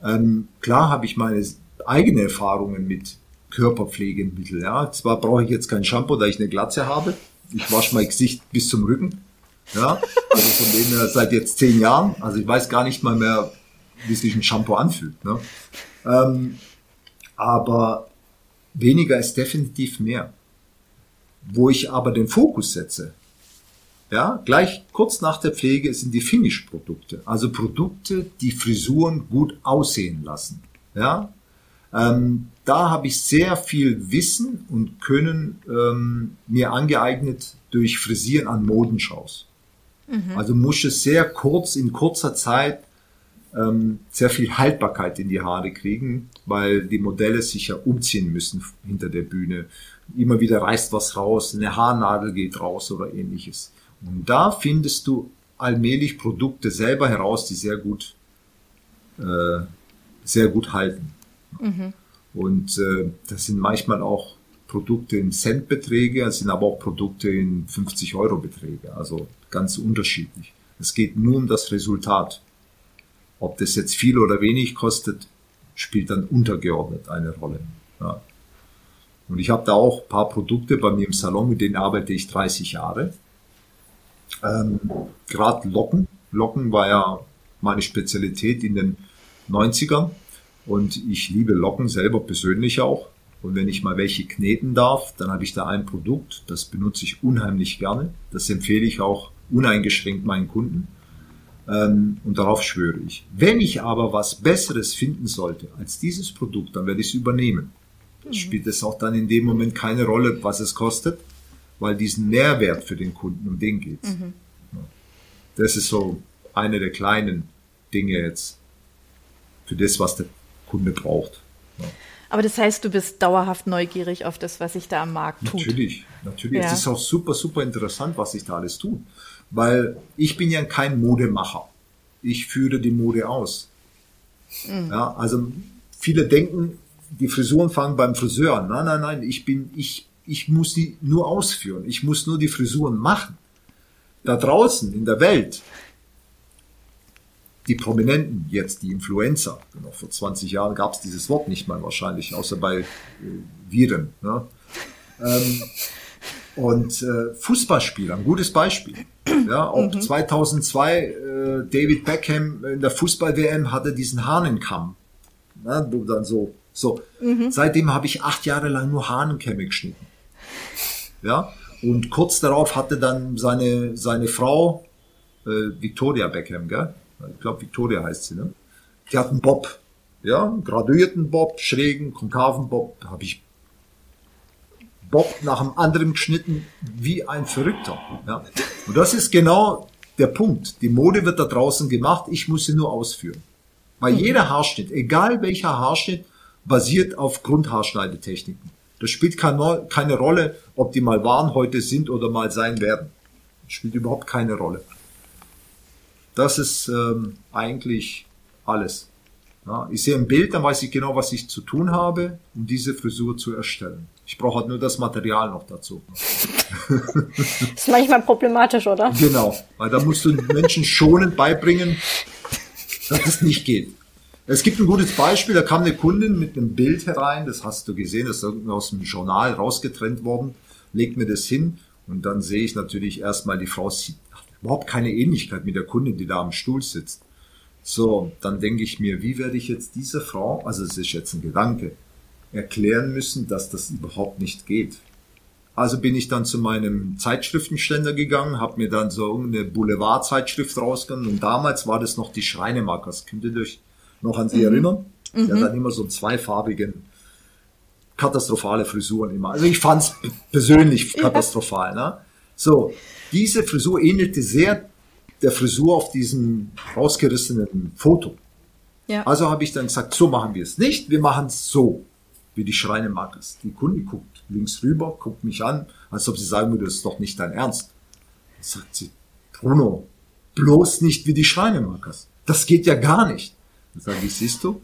Speaker 4: Ähm, klar habe ich meine eigene Erfahrungen mit Körperpflegemittel. Ja, zwar brauche ich jetzt kein Shampoo, da ich eine Glatze habe. Ich wasche mein Gesicht bis zum Rücken. Ja, also von dem her seit jetzt zehn Jahren. Also ich weiß gar nicht mal mehr, wie sich ein Shampoo anfühlt. Ne? Ähm, aber weniger ist definitiv mehr. Wo ich aber den Fokus setze, ja, gleich kurz nach der Pflege sind die Finish-Produkte. Also Produkte, die Frisuren gut aussehen lassen. Ja, ähm, da habe ich sehr viel Wissen und Können ähm, mir angeeignet durch Frisieren an Modenschaus. Mhm. Also musste sehr kurz, in kurzer Zeit ähm, sehr viel Haltbarkeit in die Haare kriegen, weil die Modelle sich ja umziehen müssen hinter der Bühne. Immer wieder reißt was raus, eine Haarnadel geht raus oder ähnliches. Und da findest du allmählich Produkte selber heraus, die sehr gut, äh, sehr gut halten. Mhm. Und äh, das sind manchmal auch Produkte in Centbeträge, das sind aber auch Produkte in 50 Euro Beträge, also ganz unterschiedlich. Es geht nur um das Resultat. Ob das jetzt viel oder wenig kostet, spielt dann untergeordnet eine Rolle. Ja. Und ich habe da auch paar Produkte bei mir im Salon, mit denen arbeite ich 30 Jahre. Ähm, Gerade Locken. Locken war ja meine Spezialität in den 90ern. Und ich liebe Locken selber persönlich auch. Und wenn ich mal welche kneten darf, dann habe ich da ein Produkt, das benutze ich unheimlich gerne. Das empfehle ich auch uneingeschränkt meinen Kunden. Ähm, und darauf schwöre ich. Wenn ich aber was Besseres finden sollte als dieses Produkt, dann werde ich es übernehmen. Mhm. Spielt es auch dann in dem Moment keine Rolle, was es kostet, weil diesen Mehrwert für den Kunden, um den geht. Mhm. Das ist so eine der kleinen Dinge jetzt für das, was der Kunde braucht. Ja.
Speaker 2: Aber das heißt, du bist dauerhaft neugierig auf das, was sich da am Markt
Speaker 4: tut. Natürlich, natürlich. Ja. Es ist auch super, super interessant, was sich da alles tut. Weil ich bin ja kein Modemacher. Ich führe die Mode aus. Mhm. Ja, also viele denken, die Frisuren fangen beim Friseur an. Nein, nein, nein, ich bin, ich, ich muss die nur ausführen. Ich muss nur die Frisuren machen. Da draußen in der Welt die Prominenten, jetzt die Influencer, genau, vor 20 Jahren gab es dieses Wort nicht mal wahrscheinlich, außer bei äh, Viren. Ne? Ähm, und äh, Fußballspieler, ein gutes Beispiel. Ja, auch mhm. 2002 äh, David Beckham in der Fußball-WM hatte diesen Hahnenkamm. Ne, dann so, so. Mhm. Seitdem habe ich acht Jahre lang nur Hahnenkämme geschnitten. Ja, und kurz darauf hatte dann seine seine Frau äh, Victoria Beckham, gell? Ich glaube Victoria heißt sie, ne? Die hat einen Bob, ja, einen graduierten Bob, schrägen, konkaven Bob, da habe ich Bob nach dem anderen geschnitten, wie ein Verrückter. Ja. Und das ist genau der Punkt. Die Mode wird da draußen gemacht, ich muss sie nur ausführen. Weil jeder Haarschnitt, egal welcher Haarschnitt, basiert auf Grundhaarschneidetechniken. Das spielt keine, keine Rolle, ob die mal waren, heute sind oder mal sein werden. Das spielt überhaupt keine Rolle. Das ist ähm, eigentlich alles. Ja, ich sehe ein Bild, dann weiß ich genau, was ich zu tun habe, um diese Frisur zu erstellen. Ich brauche halt nur das Material noch dazu.
Speaker 3: ist manchmal problematisch, oder?
Speaker 4: Genau, weil da musst du Menschen schonend beibringen, dass es nicht geht. Es gibt ein gutes Beispiel, da kam eine Kundin mit einem Bild herein, das hast du gesehen, das ist aus dem Journal rausgetrennt worden, legt mir das hin und dann sehe ich natürlich erstmal, die Frau sieht überhaupt keine Ähnlichkeit mit der Kundin, die da am Stuhl sitzt. So, dann denke ich mir, wie werde ich jetzt dieser Frau, also es ist jetzt ein Gedanke, erklären müssen, dass das überhaupt nicht geht. Also bin ich dann zu meinem Zeitschriftenständer gegangen, habe mir dann so eine Boulevardzeitschrift rausgenommen und damals war das noch die Schreinemarkers. Könnt ihr euch noch an sie mhm. erinnern? Mhm. Ja, dann immer so zweifarbigen, katastrophale Frisuren immer. Also ich fand es persönlich katastrophal. Ne? So, diese Frisur ähnelte sehr der Frisur auf diesem rausgerissenen Foto. Ja. Also habe ich dann gesagt, so machen wir es nicht, wir machen es so, wie die Schreinemarkers. Die Kunde guckt links rüber, guckt mich an, als ob sie sagen würde, das ist doch nicht dein Ernst. Dann sagt sie, Bruno, bloß nicht wie die Schreinemarkers. Das geht ja gar nicht. Dann sage ich, siehst du,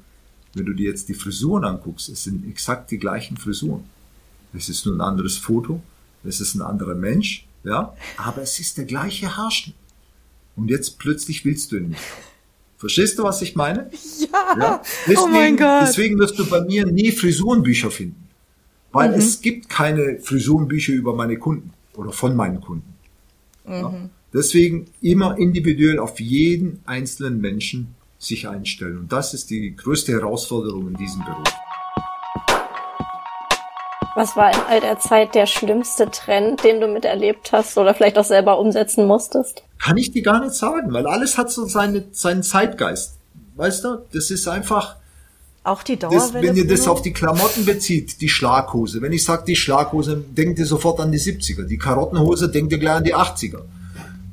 Speaker 4: wenn du dir jetzt die Frisuren anguckst, es sind exakt die gleichen Frisuren. Es ist nur ein anderes Foto, es ist ein anderer Mensch, ja, aber es ist der gleiche Haarschnitt. Und jetzt plötzlich willst du ihn nicht. Verstehst du, was ich meine?
Speaker 2: Ja. ja? Deswegen, oh mein Gott.
Speaker 4: Deswegen wirst du bei mir nie Frisurenbücher finden. Weil mhm. es gibt keine Frisurenbücher über meine Kunden oder von meinen Kunden. Mhm. Ja? Deswegen immer individuell auf jeden einzelnen Menschen sich einstellen. Und das ist die größte Herausforderung in diesem Beruf.
Speaker 3: Was war in all der Zeit der schlimmste Trend, den du miterlebt hast oder vielleicht auch selber umsetzen musstest?
Speaker 4: Kann ich dir gar nicht sagen, weil alles hat so seine, seinen Zeitgeist. Weißt du, das ist einfach,
Speaker 2: auch die Dauerwelle.
Speaker 4: Das, wenn ihr das auf die Klamotten bezieht, die Schlaghose. Wenn ich sage die Schlaghose, denkt ihr sofort an die 70er. Die Karottenhose denkt ihr gleich an die 80er.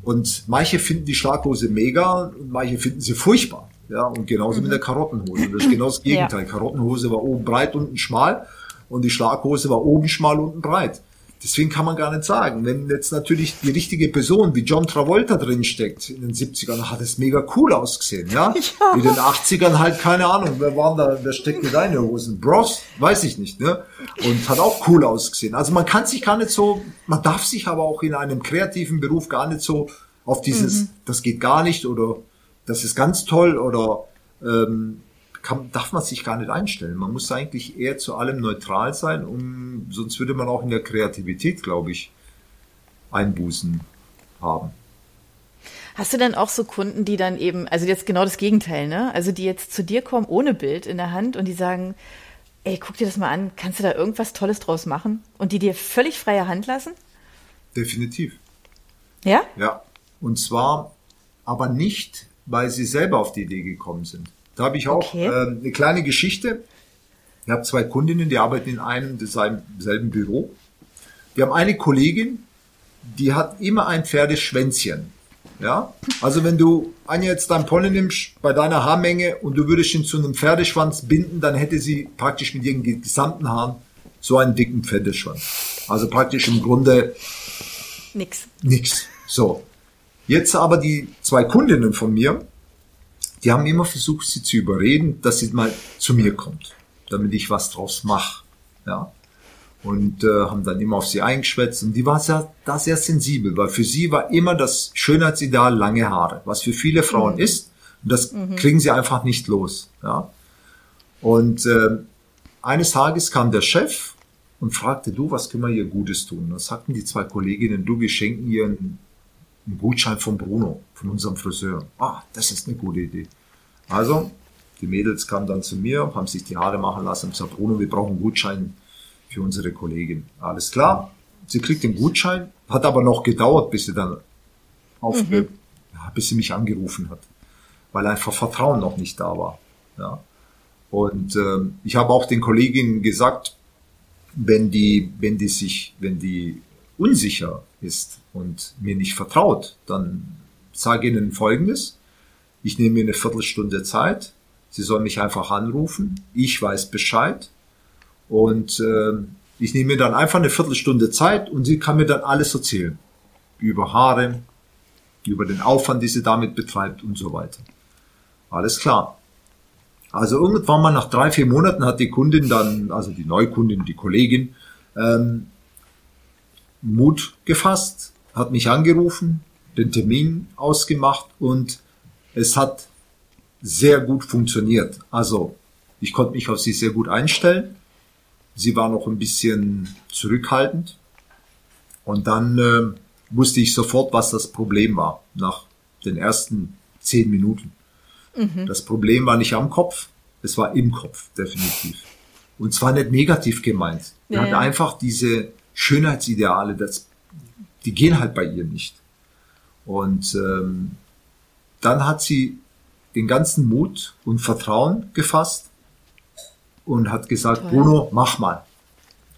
Speaker 4: Und manche finden die Schlaghose mega und manche finden sie furchtbar. Ja, und genauso mhm. mit der Karottenhose. Das ist genau das Gegenteil. Ja. Karottenhose war oben breit, unten schmal und die Schlaghose war oben schmal, unten breit. Deswegen kann man gar nicht sagen. Wenn jetzt natürlich die richtige Person wie John Travolta drin steckt in den 70ern, hat es mega cool ausgesehen, ja? ja. In den 80ern halt keine Ahnung, wer waren da, wer steckt in deine Hosen? Bros, weiß ich nicht, ne? Und hat auch cool ausgesehen. Also man kann sich gar nicht so, man darf sich aber auch in einem kreativen Beruf gar nicht so auf dieses, mhm. das geht gar nicht oder das ist ganz toll oder ähm, kann, darf man sich gar nicht einstellen. Man muss eigentlich eher zu allem neutral sein, um, sonst würde man auch in der Kreativität, glaube ich, Einbußen haben.
Speaker 2: Hast du denn auch so Kunden, die dann eben, also jetzt genau das Gegenteil, ne? Also die jetzt zu dir kommen ohne Bild in der Hand und die sagen, ey, guck dir das mal an, kannst du da irgendwas Tolles draus machen? Und die dir völlig freie Hand lassen?
Speaker 4: Definitiv.
Speaker 2: Ja?
Speaker 4: Ja. Und zwar aber nicht, weil sie selber auf die Idee gekommen sind. Da habe ich auch okay. äh, eine kleine Geschichte. Ich habe zwei Kundinnen, die arbeiten in einem selben Büro. Die haben eine Kollegin, die hat immer ein Pferdeschwänzchen. Ja, also wenn du Anja jetzt dein Pony nimmst bei deiner Haarmenge und du würdest ihn zu einem Pferdeschwanz binden, dann hätte sie praktisch mit ihren gesamten Haaren so einen dicken Pferdeschwanz. Also praktisch im Grunde
Speaker 2: nix.
Speaker 4: Nix. So. Jetzt aber die zwei Kundinnen von mir, die haben immer versucht, sie zu überreden, dass sie mal zu mir kommt, damit ich was draus mache. Ja. Und äh, haben dann immer auf sie eingeschwätzt und die war sehr, da sehr sensibel, weil für sie war immer das Schönheitsideal lange Haare, was für viele Frauen mhm. ist. Und das mhm. kriegen sie einfach nicht los. Ja. Und äh, eines Tages kam der Chef und fragte, du, was können wir hier Gutes tun? Und dann sagten die zwei Kolleginnen, du, wir schenken ihr einen ein Gutschein von Bruno, von unserem Friseur. Ah, das ist eine gute Idee. Also, die Mädels kamen dann zu mir, haben sich die Haare machen lassen und gesagt, Bruno, wir brauchen einen Gutschein für unsere Kollegin. Alles klar. Sie kriegt den Gutschein, hat aber noch gedauert, bis sie dann aufge, mhm. ja, bis sie mich angerufen hat, weil einfach Vertrauen noch nicht da war. Ja. Und äh, ich habe auch den Kolleginnen gesagt, wenn die, wenn die sich, wenn die unsicher ist und mir nicht vertraut, dann sage Ihnen Folgendes. Ich nehme mir eine Viertelstunde Zeit. Sie sollen mich einfach anrufen. Ich weiß Bescheid. Und äh, ich nehme mir dann einfach eine Viertelstunde Zeit und sie kann mir dann alles erzählen. Über Haare, über den Aufwand, die sie damit betreibt und so weiter. Alles klar. Also irgendwann mal nach drei, vier Monaten hat die Kundin dann, also die Neukundin, die Kollegin, ähm, Mut gefasst, hat mich angerufen, den Termin ausgemacht und es hat sehr gut funktioniert. Also ich konnte mich auf sie sehr gut einstellen. Sie war noch ein bisschen zurückhaltend. Und dann äh, wusste ich sofort, was das Problem war, nach den ersten zehn Minuten. Mhm. Das Problem war nicht am Kopf, es war im Kopf, definitiv. Und zwar nicht negativ gemeint. Ja, hat einfach diese Schönheitsideale, das, die gehen halt bei ihr nicht. Und ähm, dann hat sie den ganzen Mut und Vertrauen gefasst und hat gesagt, Toll. Bruno, mach mal.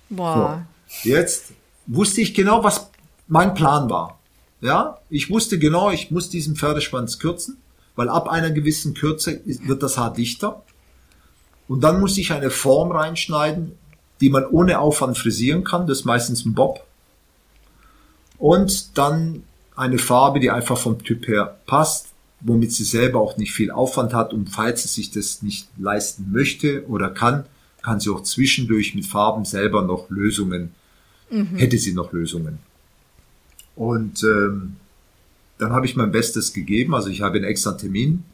Speaker 4: Boah. So, jetzt wusste ich genau, was mein Plan war. Ja, ich wusste genau, ich muss diesen Pferdeschwanz kürzen, weil ab einer gewissen Kürze wird das Haar dichter. Und dann muss ich eine Form reinschneiden, die man ohne Aufwand frisieren kann. Das ist meistens ein Bob. Und dann eine Farbe, die einfach vom Typ her passt, womit sie selber auch nicht viel Aufwand hat. Und falls sie sich das nicht leisten möchte oder kann, kann sie auch zwischendurch mit Farben selber noch Lösungen, mhm. hätte sie noch Lösungen. Und ähm, dann habe ich mein Bestes gegeben. Also ich habe einen extra Termin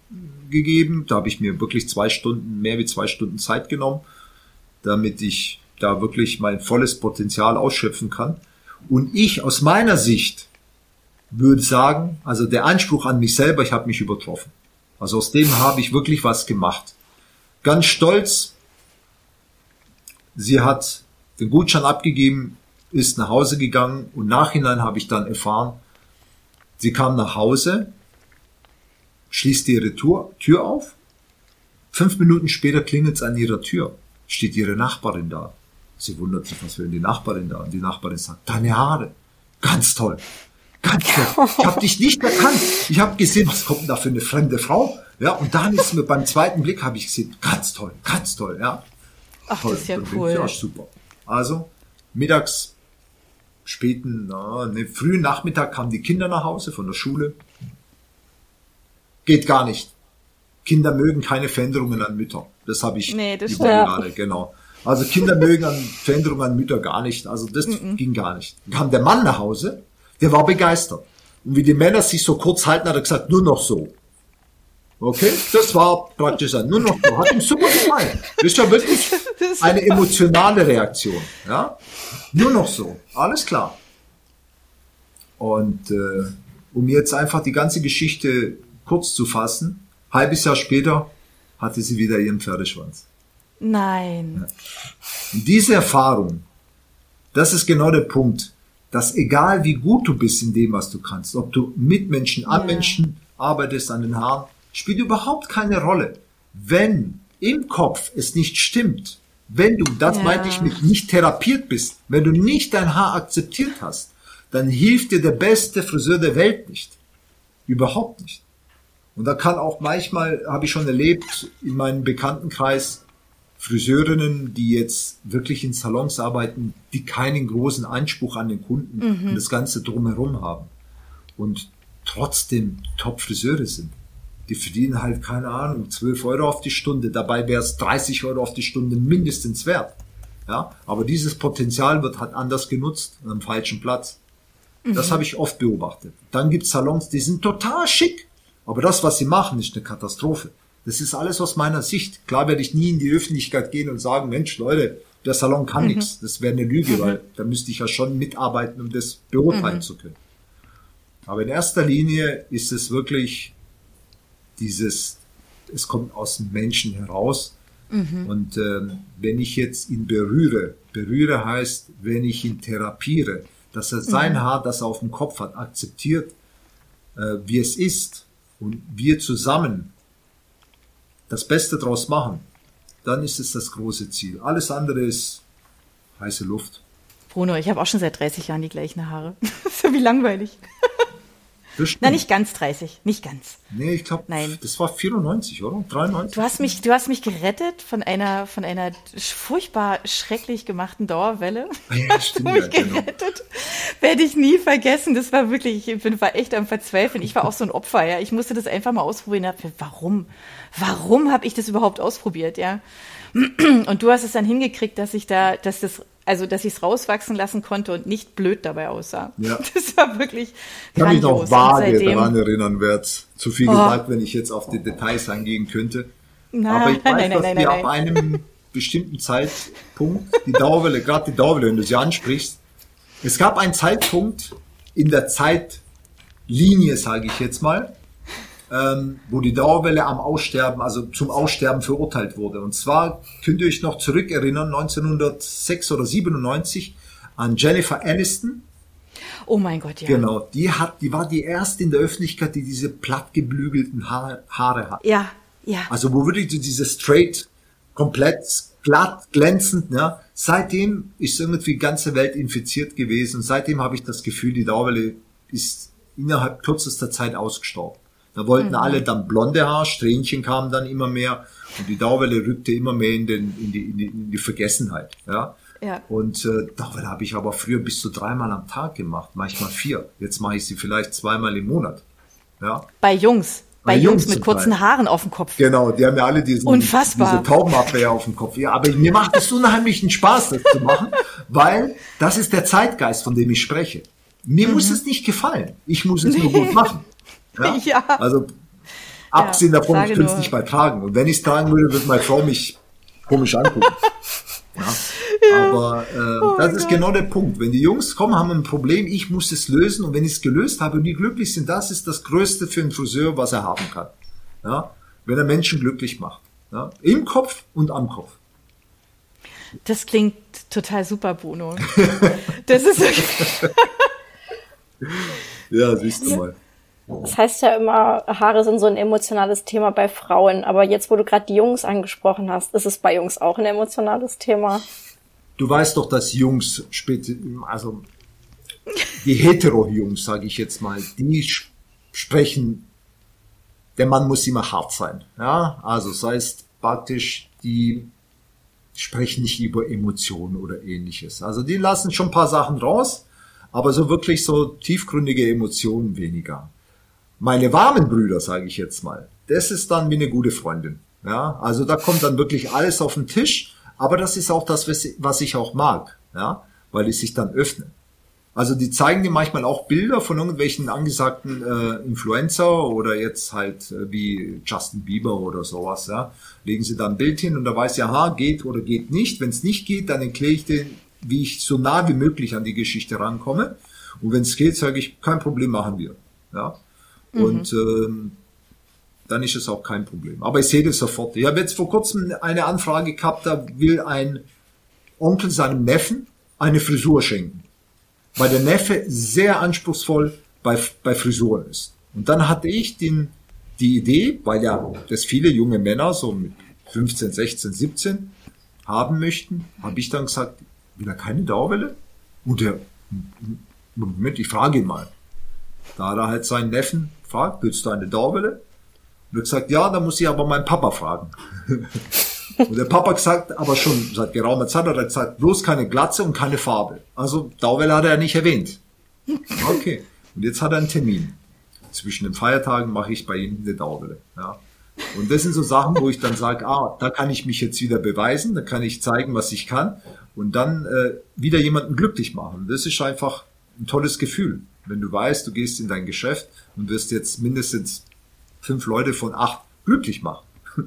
Speaker 4: gegeben. Da habe ich mir wirklich zwei Stunden, mehr wie zwei Stunden Zeit genommen, damit ich da wirklich mein volles Potenzial ausschöpfen kann. Und ich aus meiner Sicht würde sagen, also der Anspruch an mich selber, ich habe mich übertroffen. Also aus dem habe ich wirklich was gemacht. Ganz stolz, sie hat den Gutschein abgegeben, ist nach Hause gegangen und nachhinein habe ich dann erfahren, sie kam nach Hause, schließt ihre Tür, Tür auf, fünf Minuten später klingelt es an ihrer Tür, steht ihre Nachbarin da. Sie wundert sich, was will denn die Nachbarin da? Und die Nachbarin sagt, deine Haare, ganz toll. Ganz toll. Ich habe dich nicht erkannt. Ich habe gesehen, was kommt denn da für eine fremde Frau? Ja, und dann ist mir beim zweiten Blick habe ich gesehen, ganz toll, ganz toll, ja.
Speaker 2: Ach,
Speaker 4: toll.
Speaker 2: das ist ja
Speaker 4: Dann
Speaker 2: cool.
Speaker 4: ich, Ja, super. Also mittags, späten, na, ne, frühen Nachmittag kamen die Kinder nach Hause von der Schule. Geht gar nicht. Kinder mögen keine Veränderungen an Mütter. Das habe ich
Speaker 2: Nee, das
Speaker 4: über
Speaker 3: stimmt.
Speaker 4: Jahre, genau. Also Kinder mögen an Veränderungen an Mütter gar nicht. Also das ging gar nicht. Dann kam der Mann nach Hause, der war begeistert. Und wie die Männer sich so kurz halten, hat er gesagt, nur noch so. Okay, das war praktisch ein, nur noch so. Hat ihm super gefallen. Das ist ja wirklich eine emotionale Reaktion. Ja, nur noch so. Alles klar. Und äh, um jetzt einfach die ganze Geschichte kurz zu fassen, halbes Jahr später hatte sie wieder ihren Pferdeschwanz.
Speaker 2: Nein.
Speaker 4: Diese Erfahrung, das ist genau der Punkt, dass egal wie gut du bist in dem, was du kannst, ob du mit Menschen, an
Speaker 2: Ja.
Speaker 4: Menschen arbeitest, an den Haaren, spielt überhaupt keine Rolle. Wenn im Kopf es nicht stimmt, wenn du, das
Speaker 2: Ja.
Speaker 4: meinte ich mit nicht therapiert bist, wenn du nicht dein Haar akzeptiert hast, dann hilft dir der beste Friseur der Welt nicht. Überhaupt nicht. Und da kann auch manchmal, habe ich schon erlebt, in meinem Bekanntenkreis, Friseurinnen, die jetzt wirklich in Salons arbeiten, die keinen großen Anspruch an den Kunden und das Ganze drumherum haben. Und trotzdem Top-Friseure sind. Die verdienen halt, keine Ahnung, 12 Euro auf die Stunde. Dabei wäre es 30 Euro auf die Stunde mindestens wert. Ja, aber dieses Potenzial wird halt anders genutzt, am falschen Platz. Das habe ich oft beobachtet. Dann gibt es Salons, die sind total schick, aber das, was sie machen, ist eine Katastrophe. Das ist alles aus meiner Sicht. Klar werde ich nie in die Öffentlichkeit gehen und sagen, Mensch, Leute, der Salon kann nichts. Das wäre eine Lüge, weil da müsste ich ja schon mitarbeiten, um das beurteilen zu können. Aber in erster Linie ist es wirklich dieses, es kommt aus dem Menschen heraus. Und ähm, wenn ich jetzt ihn berühre, berühre heißt, wenn ich ihn therapiere, dass er sein Haar, das er auf dem Kopf hat, akzeptiert, äh, wie es ist und wir zusammen das Beste draus machen, dann ist es das große Ziel. Alles andere ist heiße Luft.
Speaker 2: Bruno, ich habe auch schon seit 30 Jahren die gleichen Haare. so wie langweilig. Na, nicht ganz 30, nicht ganz.
Speaker 4: Nee, ich glaube,
Speaker 2: Nein.
Speaker 4: das war 94, oder? 93?
Speaker 2: Du hast mich, du hast mich gerettet von einer, von einer furchtbar schrecklich gemachten Dauerwelle.
Speaker 4: Ja, stimmt,
Speaker 2: mich
Speaker 4: ja, genau.
Speaker 2: gerettet. Werde ich nie vergessen. Das war wirklich, ich bin, war echt am Verzweifeln. Ich war auch so ein Opfer, ja. Ich musste das einfach mal ausprobieren. Hab, warum? Warum habe ich das überhaupt ausprobiert, ja? Und du hast es dann hingekriegt, dass ich da, dass das, also dass ich es rauswachsen lassen konnte und nicht blöd dabei aussah.
Speaker 4: Ja.
Speaker 2: Das war wirklich
Speaker 4: Ich kann mich noch vage
Speaker 2: seitdem-
Speaker 4: daran erinnern, werd zu viel
Speaker 2: Oh.
Speaker 4: gesagt, wenn ich jetzt auf die Details eingehen könnte.
Speaker 2: Nein,
Speaker 4: Aber ich weiß,
Speaker 2: nein, nein,
Speaker 4: dass wir ab einem bestimmten Zeitpunkt, die Dauerwelle, gerade die Dauerwelle, wenn du sie ansprichst, es gab einen Zeitpunkt in der Zeitlinie, sage ich jetzt mal, ähm, wo die Dauerwelle am Aussterben, also zum Aussterben verurteilt wurde. Und zwar könnt ihr euch noch zurückerinnern, 1906 oder 97 an Jennifer Aniston,
Speaker 2: Oh mein Gott, ja.
Speaker 4: Genau, die hat, die war die erste in der Öffentlichkeit, die diese plattgebügelten Haar, Haare hat.
Speaker 2: Ja, ja.
Speaker 4: Also wo wirklich so diese straight, komplett glatt, glänzend, ja. Seitdem ist irgendwie die ganze Welt infiziert gewesen. Seitdem habe ich das Gefühl, die Dauerwelle ist innerhalb kürzester Zeit ausgestorben. Da wollten alle dann blonde Haar, Strähnchen kamen dann immer mehr und die Dauerwelle rückte immer mehr in, den, in, die, in, die, in die Vergessenheit. Ja.
Speaker 2: Ja.
Speaker 4: Und äh, Dauerwelle habe ich aber früher bis zu dreimal am Tag gemacht, manchmal vier. Jetzt mache ich sie vielleicht zweimal im Monat. Ja.
Speaker 2: Bei Jungs. Bei,
Speaker 4: Bei
Speaker 2: Jungs,
Speaker 4: Jungs
Speaker 2: mit kurzen
Speaker 4: Teil.
Speaker 2: Haaren auf dem Kopf.
Speaker 4: Genau, die haben ja alle diesen,
Speaker 2: Unfassbar.
Speaker 4: diese Taubenabwehr auf dem Kopf. Ja, aber mir macht es unheimlichen Spaß, das zu machen, weil das ist der Zeitgeist, von dem ich spreche. Mir muss es nicht gefallen. Ich muss es nur gut machen. Ja?
Speaker 2: Ja.
Speaker 4: Also, abgesehen davon, ich könnte es nicht mal tragen. Und wenn ich es tragen würde, würde meine Frau mich komisch angucken. Ja. Aber äh, oh das ist Gott. genau der Punkt. Wenn die Jungs kommen, haben ein Problem, ich muss es lösen und wenn ich es gelöst habe und die glücklich sind, das ist das Größte für einen Friseur, was er haben kann. Ja? Wenn er Menschen glücklich macht. Ja? Im Kopf und am Kopf.
Speaker 2: Das klingt total super, Bruno. Das ist okay.
Speaker 4: ja, siehst du mal.
Speaker 3: Das heißt ja immer, Haare sind so ein emotionales Thema bei Frauen. Aber jetzt, wo du gerade die Jungs angesprochen hast, ist es bei Jungs auch ein emotionales Thema?
Speaker 4: Du weißt doch, dass Jungs, also die Hetero-Jungs, sage ich jetzt mal, die sprechen, der Mann muss immer hart sein. Ja, also das heißt praktisch, die sprechen nicht über Emotionen oder ähnliches. Also die lassen schon ein paar Sachen raus, aber so wirklich so tiefgründige Emotionen weniger meine warmen Brüder, sage ich jetzt mal, das ist dann wie eine gute Freundin. Ja, also da kommt dann wirklich alles auf den Tisch, aber das ist auch das, was ich auch mag, ja, weil die sich dann öffnen. Also die zeigen dir manchmal auch Bilder von irgendwelchen angesagten äh, Influencer oder jetzt halt äh, wie Justin Bieber oder sowas, ja. Legen sie da ein Bild hin und da weiß ich, aha, geht oder geht nicht. Wenn es nicht geht, dann erkläre ich dir, wie ich so nah wie möglich an die Geschichte rankomme. Und wenn es geht, sage ich, kein Problem, machen wir. Ja. Mhm. Und ähm, dann ist es auch kein Problem. Aber ich sehe das sofort. Ich habe jetzt vor kurzem eine Anfrage gehabt, da will ein Onkel seinem Neffen eine Frisur schenken. Weil der Neffe sehr anspruchsvoll bei, bei Frisuren ist. Und dann hatte ich den, die Idee, weil ja das viele junge Männer so mit 15, 16, 17 haben möchten, habe ich dann gesagt, will er keine Dauerwelle? Und der, Moment, ich frage ihn mal. Da hat er halt seinen Neffen gefragt, willst du eine Dauerwelle? Und er gesagt, ja, da muss ich aber meinen Papa fragen. und der Papa gesagt, aber schon seit geraumer Zeit hat er gesagt, bloß keine Glatze und keine Farbe. Also Dauerwelle hat er nicht erwähnt. Okay. Und jetzt hat er einen Termin. Zwischen den Feiertagen mache ich bei ihm eine Dauerwelle. Ja. Und das sind so Sachen, wo ich dann sage, ah, da kann ich mich jetzt wieder beweisen, da kann ich zeigen, was ich kann und dann äh, wieder jemanden glücklich machen. Das ist einfach ein tolles Gefühl. Wenn du weißt, du gehst in dein Geschäft und wirst jetzt mindestens fünf Leute von acht glücklich machen.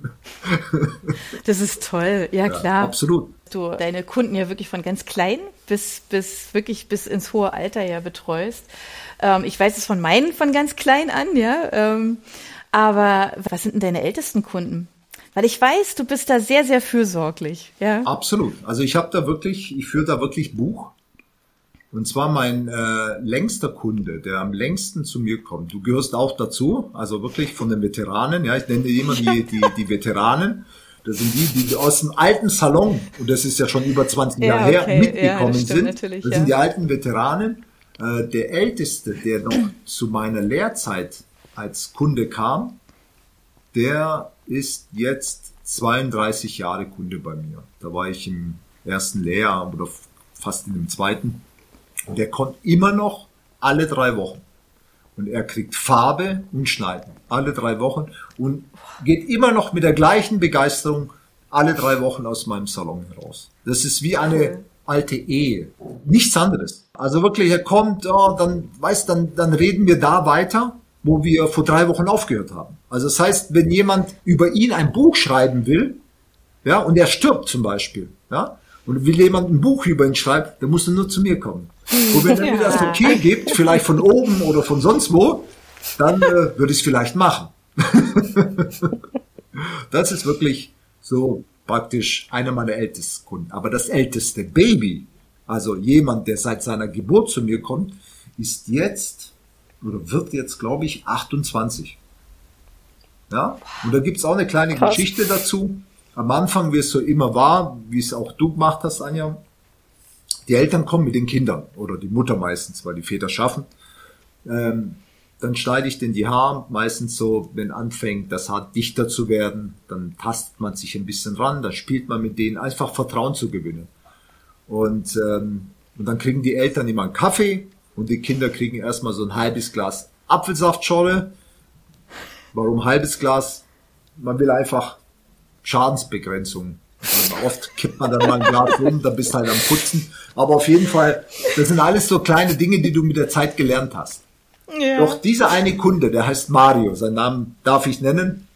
Speaker 2: das ist toll, ja klar. Ja,
Speaker 4: absolut.
Speaker 2: Du deine Kunden ja wirklich von ganz klein bis, bis wirklich bis ins hohe Alter ja betreust. Ähm, ich weiß es von meinen von ganz klein an, ja. Ähm, aber was sind denn deine ältesten Kunden? Weil ich weiß, du bist da sehr, sehr fürsorglich, ja.
Speaker 4: Absolut. Also ich habe da wirklich, ich führe da wirklich Buch und zwar mein äh, längster Kunde, der am längsten zu mir kommt. Du gehörst auch dazu, also wirklich von den Veteranen. Ja, ich nenne immer die, die, die Veteranen. Das sind die, die aus dem alten Salon, und das ist ja schon über 20 ja, Jahre okay. her, mitgekommen ja, sind. Das ja. sind die alten Veteranen. Äh, der älteste, der noch zu meiner Lehrzeit als Kunde kam, der ist jetzt 32 Jahre Kunde bei mir. Da war ich im ersten Lehrjahr oder fast in dem zweiten. Und er kommt immer noch alle drei Wochen. Und er kriegt Farbe und Schneiden. Alle drei Wochen. Und geht immer noch mit der gleichen Begeisterung alle drei Wochen aus meinem Salon heraus. Das ist wie eine alte Ehe. Nichts anderes. Also wirklich, er kommt, oh, dann, weißt, dann, dann reden wir da weiter, wo wir vor drei Wochen aufgehört haben. Also das heißt, wenn jemand über ihn ein Buch schreiben will, ja, und er stirbt zum Beispiel, ja, und will jemand ein Buch über ihn schreiben, dann muss er nur zu mir kommen. Und wenn er mir das okay gibt, vielleicht von oben oder von sonst wo, dann äh, würde ich es vielleicht machen. das ist wirklich so praktisch einer meiner ältesten Kunden. Aber das älteste Baby, also jemand, der seit seiner Geburt zu mir kommt, ist jetzt oder wird jetzt, glaube ich, 28. Ja, und da gibt's auch eine kleine Krass. Geschichte dazu. Am Anfang, wie es so immer war, wie es auch du gemacht hast, Anja, die Eltern kommen mit den Kindern oder die Mutter meistens, weil die Väter schaffen. Ähm, dann schneide ich denn die Haare, meistens so, wenn anfängt, das Haar dichter zu werden, dann tastet man sich ein bisschen ran, dann spielt man mit denen, einfach Vertrauen zu gewinnen. Und, ähm, und dann kriegen die Eltern immer einen Kaffee und die Kinder kriegen erstmal so ein halbes Glas Apfelsaftschorle. Warum halbes Glas? Man will einfach Schadensbegrenzung also oft kippt man dann mal ein Glas rum, da bist halt am Putzen. Aber auf jeden Fall, das sind alles so kleine Dinge, die du mit der Zeit gelernt hast. Ja. Doch dieser eine Kunde, der heißt Mario, seinen Namen darf ich nennen,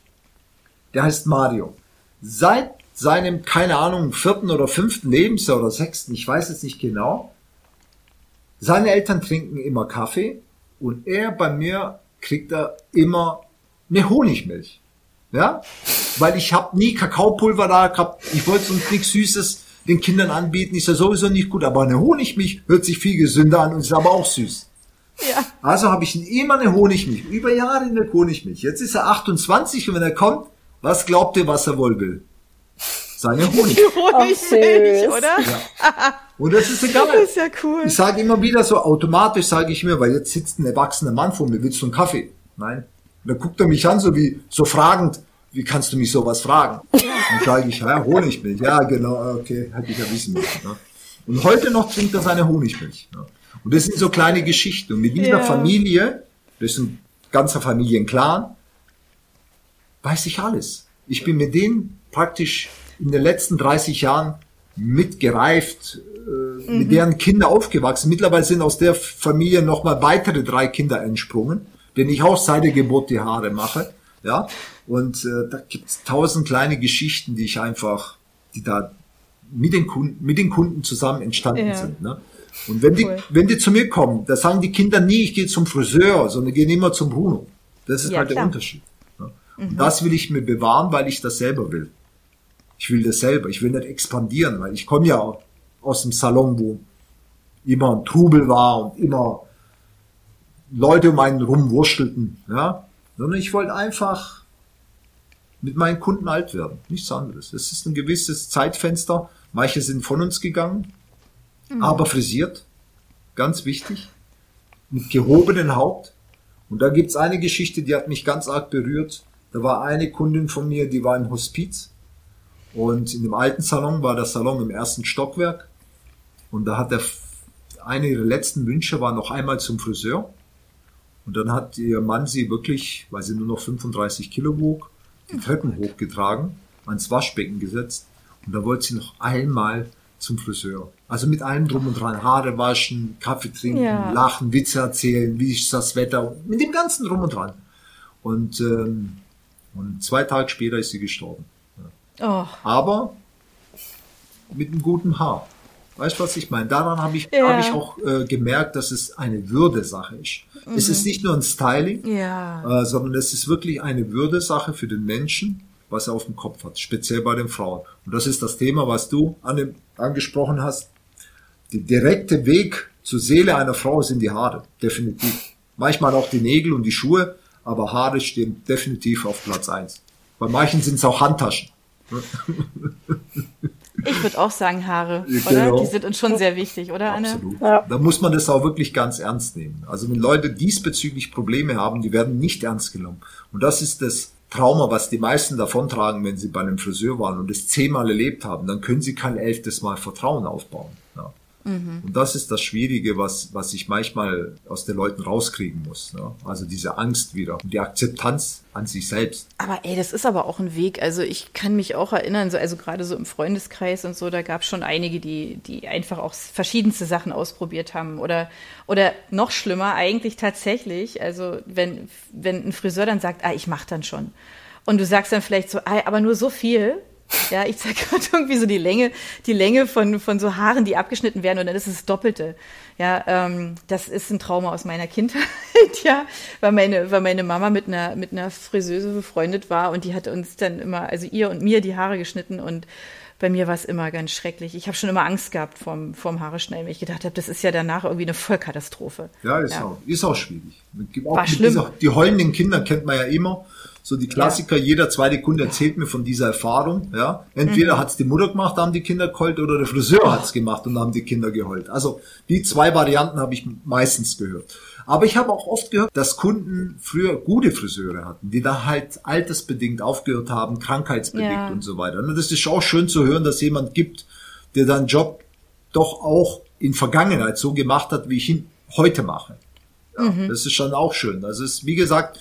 Speaker 4: der heißt Mario. Seit seinem, keine Ahnung, vierten oder fünften Lebensjahr oder sechsten, ich weiß es nicht genau. Seine Eltern trinken immer Kaffee und er bei mir kriegt er immer eine Honigmilch. Ja, weil ich habe nie Kakaopulver da gehabt. Ich wollte sonst nichts Süßes den Kindern anbieten. Ist ja sowieso nicht gut, aber eine Honigmilch hört sich viel gesünder an und ist aber auch süß. Ja. Also habe ich immer eine Honigmilch. Über Jahre in der Honigmilch. Jetzt ist er 28 und wenn er kommt, was glaubt ihr, was er wohl will? Seine Honig.
Speaker 2: Honigmilch, oder? Ja.
Speaker 4: Und das ist egal.
Speaker 2: Das ist ja cool.
Speaker 4: Ich sage immer wieder so automatisch, sage ich mir, weil jetzt sitzt ein erwachsener Mann vor mir, willst du einen Kaffee? Nein. Und dann guckt er mich an, so wie, so fragend, wie kannst du mich sowas fragen? Und sage ich, ja, Honigmilch. Ja, genau, okay, hätte ich ja wissen müssen. Ne? Und heute noch trinkt er seine Honigmilch. Ne? Und das sind so kleine Geschichten. Und mit dieser ja. Familie, das ist ein ganzer Familienclan, weiß ich alles. Ich bin mit denen praktisch in den letzten 30 Jahren mitgereift, äh, mhm. mit deren Kinder aufgewachsen. Mittlerweile sind aus der Familie nochmal weitere drei Kinder entsprungen, denen ich auch seit der Geburt die Haare mache. Ja, und äh, da gibt's tausend kleine Geschichten, die ich einfach, die da mit den Kunden, mit den Kunden zusammen entstanden ja. sind. Ne? Und wenn die, cool. wenn die zu mir kommen, da sagen die Kinder nie, ich gehe zum Friseur, sondern gehen immer zum Bruno. Das ist ja, halt klar. der Unterschied. Ne? Und mhm. das will ich mir bewahren, weil ich das selber will. Ich will das selber. Ich will nicht expandieren, weil ich komme ja aus dem Salon, wo immer ein Trubel war und immer Leute um einen rumwurschtelten, ja. Sondern ich wollte einfach mit meinen Kunden alt werden. Nichts anderes. Es ist ein gewisses Zeitfenster. Manche sind von uns gegangen, mhm. aber frisiert. Ganz wichtig. Mit gehobenen Haupt. Und da gibt's eine Geschichte, die hat mich ganz arg berührt. Da war eine Kundin von mir, die war im Hospiz und in dem alten Salon war der Salon im ersten Stockwerk. Und da hat der, eine ihrer letzten Wünsche war noch einmal zum Friseur. Und dann hat ihr Mann sie wirklich, weil sie nur noch 35 Kilo wog, die Treppen hochgetragen, ans Waschbecken gesetzt. Und da wollte sie noch einmal zum Friseur. Also mit allem drum und dran. Haare waschen, Kaffee trinken, ja. lachen, Witze erzählen, wie ist das Wetter, mit dem ganzen drum und dran. Und, ähm, und zwei Tage später ist sie gestorben. Oh. Aber mit einem guten Haar. Weißt du, was ich meine? Daran habe ich, ja. hab ich auch äh, gemerkt, dass es eine Würdesache ist. Mhm. Es ist nicht nur ein Styling, ja. äh, sondern es ist wirklich eine Würdesache für den Menschen, was er auf dem Kopf hat, speziell bei den Frauen. Und das ist das Thema, was du an dem, angesprochen hast. Der direkte Weg zur Seele einer Frau sind die Haare, definitiv. Manchmal auch die Nägel und die Schuhe, aber Haare stehen definitiv auf Platz eins. Bei manchen sind es auch Handtaschen.
Speaker 2: Ich würde auch sagen Haare, oder? Genau. Die sind uns schon sehr wichtig, oder Anne?
Speaker 4: Absolut. Ja. Da muss man das auch wirklich ganz ernst nehmen. Also wenn Leute diesbezüglich Probleme haben, die werden nicht ernst genommen. Und das ist das Trauma, was die meisten davontragen, wenn sie bei einem Friseur waren und es zehnmal erlebt haben. Dann können sie kein elftes Mal Vertrauen aufbauen. Mhm. Und das ist das Schwierige, was, was ich manchmal aus den Leuten rauskriegen muss. Ne? Also diese Angst wieder und die Akzeptanz an sich selbst.
Speaker 2: Aber ey, das ist aber auch ein Weg. Also ich kann mich auch erinnern, so, also gerade so im Freundeskreis und so, da gab es schon einige, die, die einfach auch verschiedenste Sachen ausprobiert haben. Oder, oder noch schlimmer, eigentlich tatsächlich, also wenn, wenn ein Friseur dann sagt, ah, ich mach dann schon. Und du sagst dann vielleicht so, ah, aber nur so viel, ja, ich zeige gerade irgendwie so die Länge, die Länge von, von so Haaren, die abgeschnitten werden und dann ist es das Doppelte. Ja, ähm, das ist ein Trauma aus meiner Kindheit, ja, weil meine, weil meine Mama mit einer, mit einer Friseuse befreundet war und die hat uns dann immer, also ihr und mir die Haare geschnitten und bei mir war es immer ganz schrecklich. Ich habe schon immer Angst gehabt vom, vom Haare schneiden, weil ich gedacht habe, das ist ja danach irgendwie eine Vollkatastrophe.
Speaker 4: Ja, ist, ja. Auch, ist auch schwierig. Auch war schlimm. Dieser, die heulenden Kinder kennt man ja immer. So die Klassiker, ja. jeder zweite Kunde erzählt mir von dieser Erfahrung. Ja, Entweder mhm. hat's die Mutter gemacht, da haben die Kinder geheult, oder der Friseur hat's gemacht und da haben die Kinder geheult. Also die zwei Varianten habe ich meistens gehört. Aber ich habe auch oft gehört, dass Kunden früher gute Friseure hatten, die da halt altersbedingt aufgehört haben, krankheitsbedingt ja. und so weiter. Und das ist auch schön zu hören, dass jemand gibt, der seinen Job doch auch in Vergangenheit so gemacht hat, wie ich ihn heute mache. Ja, mhm. Das ist schon auch schön. Das ist, wie gesagt,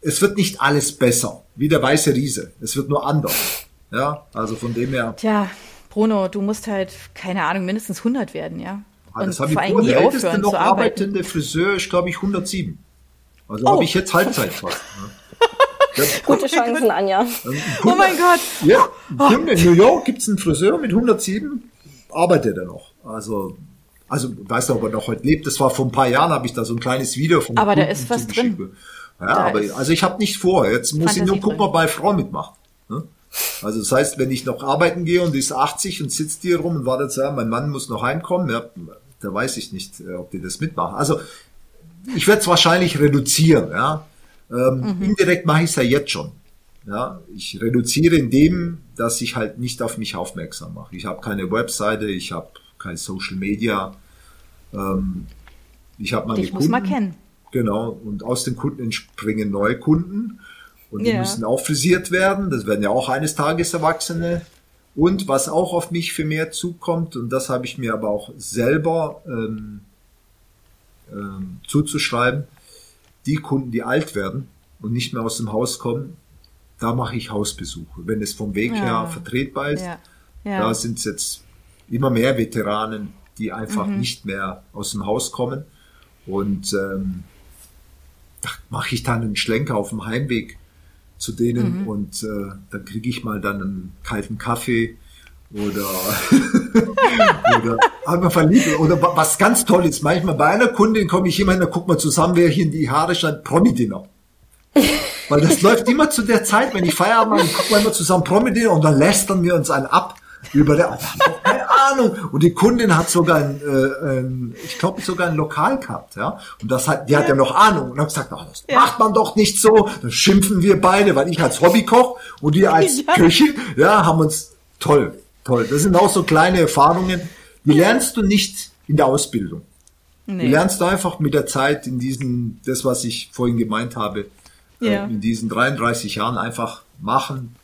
Speaker 4: es wird nicht alles besser, wie der weiße Riese. Es wird nur anders. Ja, also von dem her.
Speaker 2: Tja, Bruno, du musst halt, keine Ahnung, mindestens 100 werden, ja.
Speaker 4: Ah, das habe ich vor. Der älteste noch arbeitende Friseur ist, glaube ich, 107. Also oh. habe ich jetzt Halbzeit fast. Ne?
Speaker 3: Gute Chancen, Anja.
Speaker 2: Oh mein Gott.
Speaker 4: Ja, in New York gibt's einen Friseur mit 107, arbeitet er noch. Also, also weiß nicht, ob er noch heute lebt. Das war vor ein paar Jahren, habe ich da so ein kleines Video von
Speaker 2: Aber da ist was drin.
Speaker 4: Ja, aber also ich habe nicht vor. Jetzt muss ich nur gucken, ob meine Frau mitmacht. Ne? Also das heißt, wenn ich noch arbeiten gehe und die ist 80 und sitzt hier rum und wartet, ja, mein Mann muss noch heimkommen, ja, da weiß ich nicht, äh, ob die das mitmachen. Also ich werde es wahrscheinlich reduzieren. Ja? Ähm,
Speaker 2: Mhm.
Speaker 4: Indirekt mache ich es ja jetzt schon. Ja, ich reduziere in dem, dass ich halt nicht auf mich aufmerksam mache. Ich habe keine Webseite, ich habe kein Social Media. Ähm, ich habe meine
Speaker 2: Dich muss man kennen.
Speaker 4: Genau. Und aus den Kunden entspringen neue Kunden. Und die
Speaker 2: Ja.
Speaker 4: müssen auch frisiert werden. Das werden ja auch eines Tages Erwachsene. Und was auch auf mich für mehr zukommt, und das habe ich mir aber auch selber ähm, ähm, zuzuschreiben, die Kunden, die alt werden und nicht mehr aus dem Haus kommen, da mache ich Hausbesuche. Wenn es vom Weg
Speaker 2: Ja.
Speaker 4: her vertretbar ist,
Speaker 2: Ja.
Speaker 4: da sind es jetzt immer mehr Veteranen, die einfach
Speaker 2: Mhm.
Speaker 4: nicht mehr aus dem Haus kommen. Und ähm, mache ich dann einen Schlenker auf dem Heimweg zu denen
Speaker 2: Mhm.
Speaker 4: und äh, dann kriege ich mal dann einen kalten Kaffee oder oder einfach verliebt oder wa- was ganz toll ist. Manchmal bei einer Kundin komme ich immer hin, da guck mal zusammen, wer hier in die Haare scheint, Promi-Dinner. Weil das läuft immer zu der Zeit, wenn ich Feierabend mache, gucken wir immer zusammen Promi-Dinner und dann lästern wir uns einen ab über der, keine Ahnung. Und die Kundin hat sogar ein, äh, ein ich glaube sogar ein Lokal gehabt, ja. Und das hat, die hat ja noch Ahnung und hat gesagt, ach, das macht man doch nicht so. Dann schimpfen wir beide, weil ich als Hobbykoch und die als
Speaker 2: Ja.
Speaker 4: Köchin, ja, haben uns toll, toll. Das sind auch so kleine Erfahrungen, die lernst du nicht in der Ausbildung. Die
Speaker 2: Nee.
Speaker 4: lernst du einfach mit der Zeit in diesen, das, was ich vorhin gemeint habe,
Speaker 2: Ja.
Speaker 4: äh, in diesen 33 Jahren einfach machen,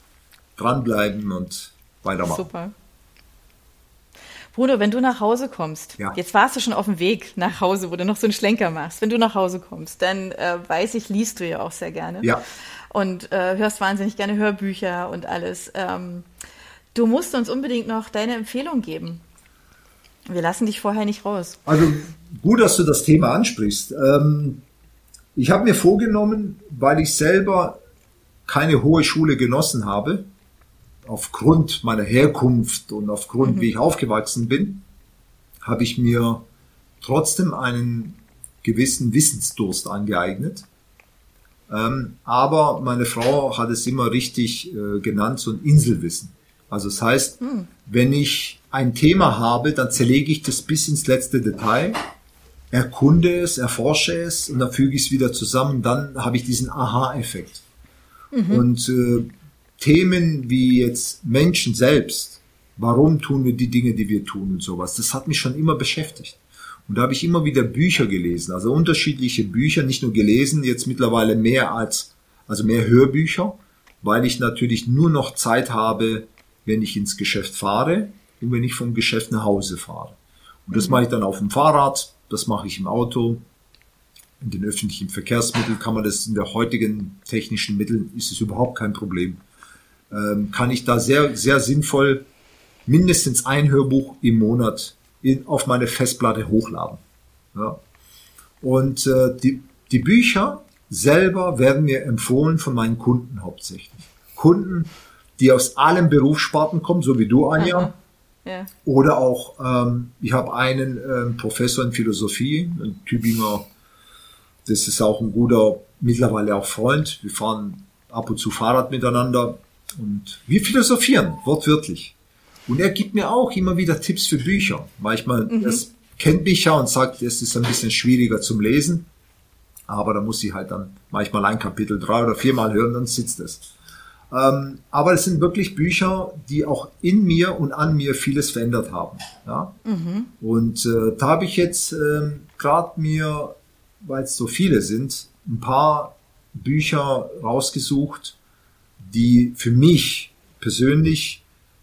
Speaker 4: dranbleiben und weitermachen.
Speaker 2: Super. Bruno, wenn du nach Hause kommst,
Speaker 4: Ja.
Speaker 2: jetzt warst du schon auf dem Weg nach Hause, wo du noch so einen Schlenker machst. Wenn du nach Hause kommst, dann äh, weiß ich, liest du ja auch sehr gerne.
Speaker 4: Ja.
Speaker 2: Und äh, hörst wahnsinnig gerne Hörbücher und alles. Ähm, du musst uns unbedingt noch deine Empfehlung geben. Wir lassen dich vorher nicht raus.
Speaker 4: Also gut, dass du das Thema ansprichst. Ähm, ich habe mir vorgenommen, weil ich selber keine hohe Schule genossen habe, aufgrund meiner Herkunft und aufgrund, wie ich aufgewachsen bin, habe ich mir trotzdem einen gewissen Wissensdurst angeeignet. Ähm, aber meine Frau hat es immer richtig äh, genannt, so ein Inselwissen. Also das heißt, wenn ich ein Thema habe, dann zerlege ich das bis ins letzte Detail, erkunde es, erforsche es und dann füge ich es wieder zusammen. Dann habe ich diesen Aha-Effekt. Und äh, Themen wie jetzt Menschen selbst, warum tun wir die Dinge, die wir tun und sowas, das hat mich schon immer beschäftigt. Und da habe ich immer wieder Bücher gelesen, also unterschiedliche Bücher, nicht nur gelesen, jetzt mittlerweile mehr als, also mehr Hörbücher, weil ich natürlich nur noch Zeit habe, wenn ich ins Geschäft fahre und wenn ich vom Geschäft nach Hause fahre. Und das mache ich dann auf dem Fahrrad, das mache ich im Auto, in den öffentlichen Verkehrsmitteln kann man das in der heutigen technischen Mitteln ist es überhaupt kein Problem. Ähm, kann ich da sehr, sehr sinnvoll mindestens ein Hörbuch im Monat in, auf meine Festplatte hochladen. Ja. Und äh, die, die Bücher selber werden mir empfohlen von meinen Kunden hauptsächlich. Kunden, die aus allen Berufssparten kommen, so wie du, Anja.
Speaker 2: Ja.
Speaker 4: Oder auch, ähm, ich habe einen ähm, Professor in Philosophie, ein Tübinger, das ist auch ein guter, mittlerweile auch Freund. Wir fahren ab und zu Fahrrad miteinander und wir philosophieren, wortwörtlich. Und er gibt mir auch immer wieder Tipps für Bücher. Manchmal, das kennt mich ja und sagt, es ist ein bisschen schwieriger zum Lesen. Aber da muss ich halt dann manchmal ein Kapitel drei oder viermal hören, dann sitzt es. Ähm, aber es sind wirklich Bücher, die auch in mir und an mir vieles verändert haben. Ja? Und äh, da habe ich jetzt ähm, gerade mir, weil es so viele sind, ein paar Bücher rausgesucht, die für mich persönlich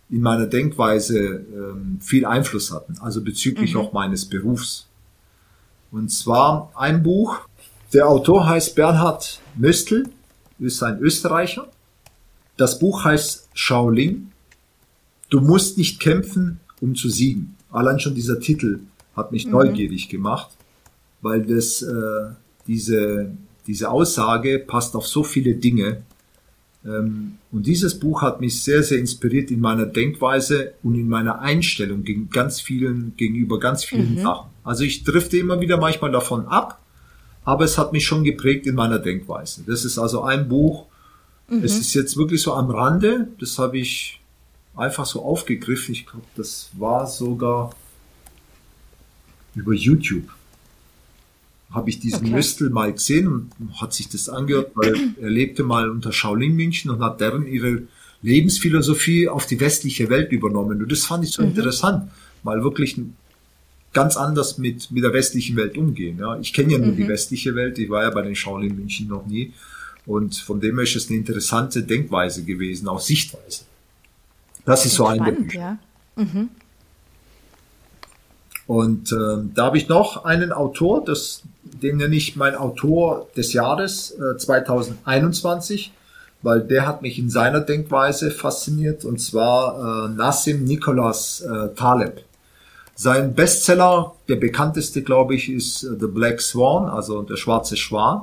Speaker 4: in meiner Denkweise ähm, viel Einfluss hatten, also bezüglich auch meines Berufs. Und zwar ein Buch, der Autor heißt Bernhard Möstl, ist ein Österreicher. Das Buch heißt Shaolin. Du musst nicht kämpfen, um zu siegen. Allein schon dieser Titel hat mich neugierig gemacht, weil das äh, diese diese Aussage passt auf so viele Dinge, und dieses Buch hat mich sehr, sehr inspiriert in meiner Denkweise und in meiner Einstellung gegen ganz vielen, gegenüber ganz vielen mhm. Sachen. Also ich drifte immer wieder manchmal davon ab, aber es hat mich schon geprägt in meiner Denkweise. Das ist also ein Buch, mhm. es ist jetzt wirklich so am Rande, das habe ich einfach so aufgegriffen. Ich glaube, das war sogar über YouTube habe ich diesen okay. Rüstel mal gesehen und hat sich das angehört, weil er lebte mal unter Shaolin München und hat deren ihre Lebensphilosophie auf die westliche Welt übernommen. Und das fand ich so mhm. interessant, mal wirklich ganz anders mit, mit der westlichen Welt umgehen. Ja, ich kenne ja nur mhm. die westliche Welt, ich war ja bei den Shaolin München noch nie. Und von dem her ist es eine interessante Denkweise gewesen, auch Sichtweise. Das ist so ein spannend, ja. Mhm. Und äh, da habe ich noch einen Autor, das, den nenne ich mein Autor des Jahres äh, 2021, weil der hat mich in seiner Denkweise fasziniert, und zwar äh, Nassim Nicholas äh, Taleb. Sein Bestseller, der bekannteste, glaube ich, ist äh, The Black Swan, also der schwarze Schwan.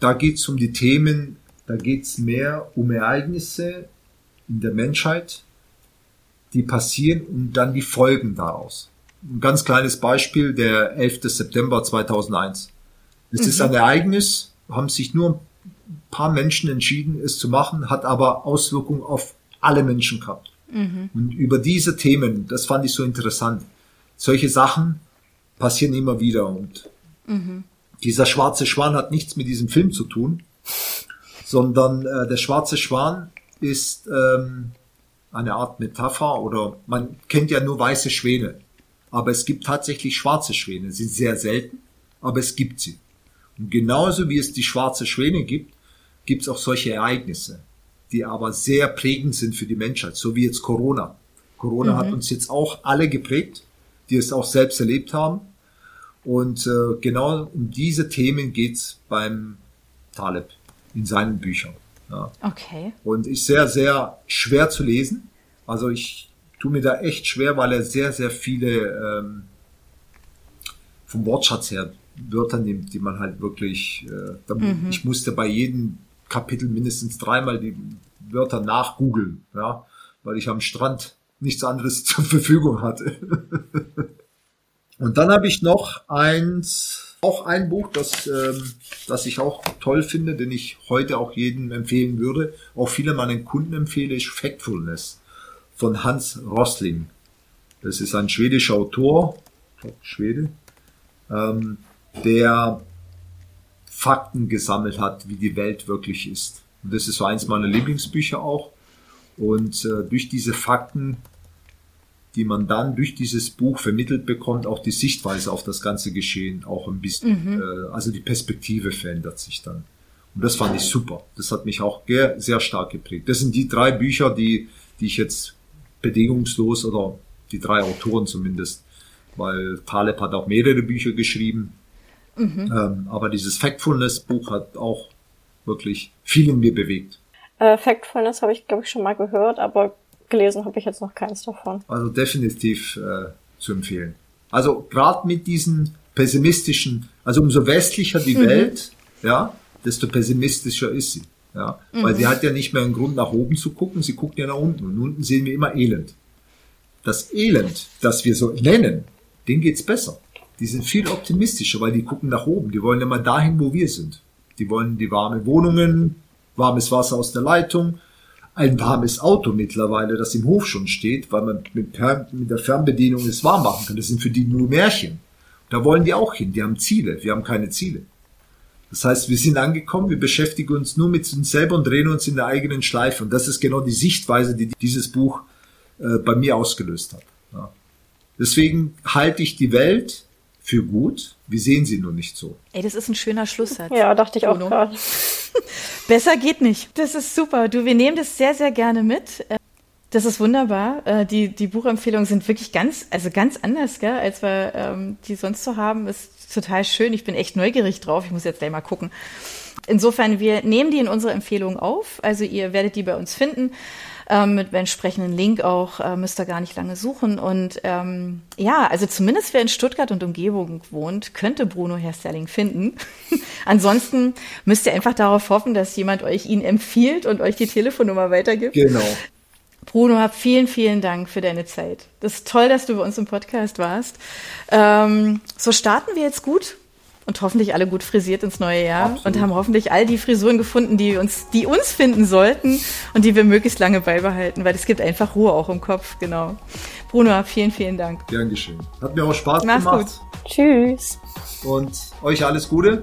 Speaker 4: Da geht es um die Themen, da geht es mehr um Ereignisse in der Menschheit, die passieren und dann die Folgen daraus ein ganz kleines Beispiel, der 11. September 2001. Es mhm. ist ein Ereignis, haben sich nur ein paar Menschen entschieden, es zu machen, hat aber Auswirkungen auf alle Menschen gehabt. Mhm. Und über diese Themen, das fand ich so interessant. Solche Sachen passieren immer wieder und mhm. dieser schwarze Schwan hat nichts mit diesem Film zu tun, sondern äh, der schwarze Schwan ist ähm, eine Art Metapher oder man kennt ja nur weiße Schwäne. Aber es gibt tatsächlich schwarze Schwäne. Sie sind sehr selten, aber es gibt sie. Und genauso wie es die schwarze Schwäne gibt, gibt es auch solche Ereignisse, die aber sehr prägend sind für die Menschheit, so wie jetzt Corona. Corona mhm. hat uns jetzt auch alle geprägt, die es auch selbst erlebt haben. Und äh, genau um diese Themen geht's beim Taleb in seinen Büchern. Ja.
Speaker 2: Okay.
Speaker 4: Und ist sehr, sehr schwer zu lesen. Also ich tue mir da echt schwer, weil er sehr, sehr viele ähm, vom Wortschatz her Wörter nimmt, die man halt wirklich, äh, da, mhm. ich musste bei jedem Kapitel mindestens dreimal die Wörter nachgoogeln, ja, weil ich am Strand nichts anderes zur Verfügung hatte. Und dann habe ich noch eins, auch ein Buch, das, ähm, das ich auch toll finde, den ich heute auch jedem empfehlen würde, auch viele meinen Kunden empfehle, ist Factfulness von Hans Rosling. Das ist ein schwedischer Autor, Schwede, ähm, der Fakten gesammelt hat, wie die Welt wirklich ist. Und das ist so eins meiner Lieblingsbücher auch. Und äh, durch diese Fakten, die man dann durch dieses Buch vermittelt bekommt, auch die Sichtweise auf das ganze Geschehen auch ein bisschen, mhm. äh, also die Perspektive verändert sich dann. Und das fand ich super. Das hat mich auch sehr stark geprägt. Das sind die drei Bücher, die, die ich jetzt bedingungslos oder die drei Autoren zumindest, weil Taleb hat auch mehrere Bücher geschrieben. Mhm. Ähm, aber dieses Factfulness-Buch hat auch wirklich viel in mir bewegt.
Speaker 3: Äh, Factfulness habe ich, glaube ich, schon mal gehört, aber gelesen habe ich jetzt noch keins davon.
Speaker 4: Also definitiv äh, zu empfehlen. Also gerade mit diesen pessimistischen, also umso westlicher die mhm. Welt, ja, desto pessimistischer ist sie. Ja, mhm. Weil sie hat ja nicht mehr einen Grund nach oben zu gucken, sie guckt ja nach unten. Und unten sehen wir immer Elend. Das Elend, das wir so nennen, denen geht's besser. Die sind viel optimistischer, weil die gucken nach oben. Die wollen immer dahin, wo wir sind. Die wollen die warme Wohnungen, warmes Wasser aus der Leitung, ein warmes Auto mittlerweile, das im Hof schon steht, weil man mit, mit der Fernbedienung es warm machen kann. Das sind für die nur Märchen. Da wollen die auch hin. Die haben Ziele. Wir haben keine Ziele. Das heißt, wir sind angekommen, wir beschäftigen uns nur mit uns selber und drehen uns in der eigenen Schleife. Und das ist genau die Sichtweise, die dieses Buch äh, bei mir ausgelöst hat. Ja. Deswegen halte ich die Welt für gut. Wir sehen sie nur nicht so.
Speaker 2: Ey, das ist ein schöner Schlusssatz.
Speaker 3: Ja, dachte ich auch gerade.
Speaker 2: Besser geht nicht. Das ist super. Du, wir nehmen das sehr, sehr gerne mit. Das ist wunderbar. Äh, die, die Buchempfehlungen sind wirklich ganz, also ganz anders, gell, als wir ähm, die sonst so haben. Ist total schön. Ich bin echt neugierig drauf. Ich muss jetzt gleich mal gucken. Insofern, wir nehmen die in unsere Empfehlungen auf. Also ihr werdet die bei uns finden. ähm, mit entsprechenden Link auch, äh, müsst ihr gar nicht lange suchen. Und ähm, ja, also zumindest wer in Stuttgart und Umgebung wohnt, könnte Bruno Herstelling finden. Ansonsten müsst ihr einfach darauf hoffen, dass jemand euch ihn empfiehlt und euch die Telefonnummer weitergibt.
Speaker 4: Genau.
Speaker 2: Bruno, vielen, vielen Dank für deine Zeit. Das ist toll, dass du bei uns im Podcast warst. Ähm, so starten wir jetzt gut und hoffentlich alle gut frisiert ins neue Jahr Absolut. und haben hoffentlich all die Frisuren gefunden, die uns, die uns finden sollten und die wir möglichst lange beibehalten, weil es gibt einfach Ruhe auch im Kopf, genau. Bruno, vielen, vielen Dank.
Speaker 4: Gern geschehen. Hat mir auch Spaß
Speaker 2: Mach's
Speaker 4: gemacht.
Speaker 2: Gut.
Speaker 3: Tschüss.
Speaker 4: Und euch alles Gute.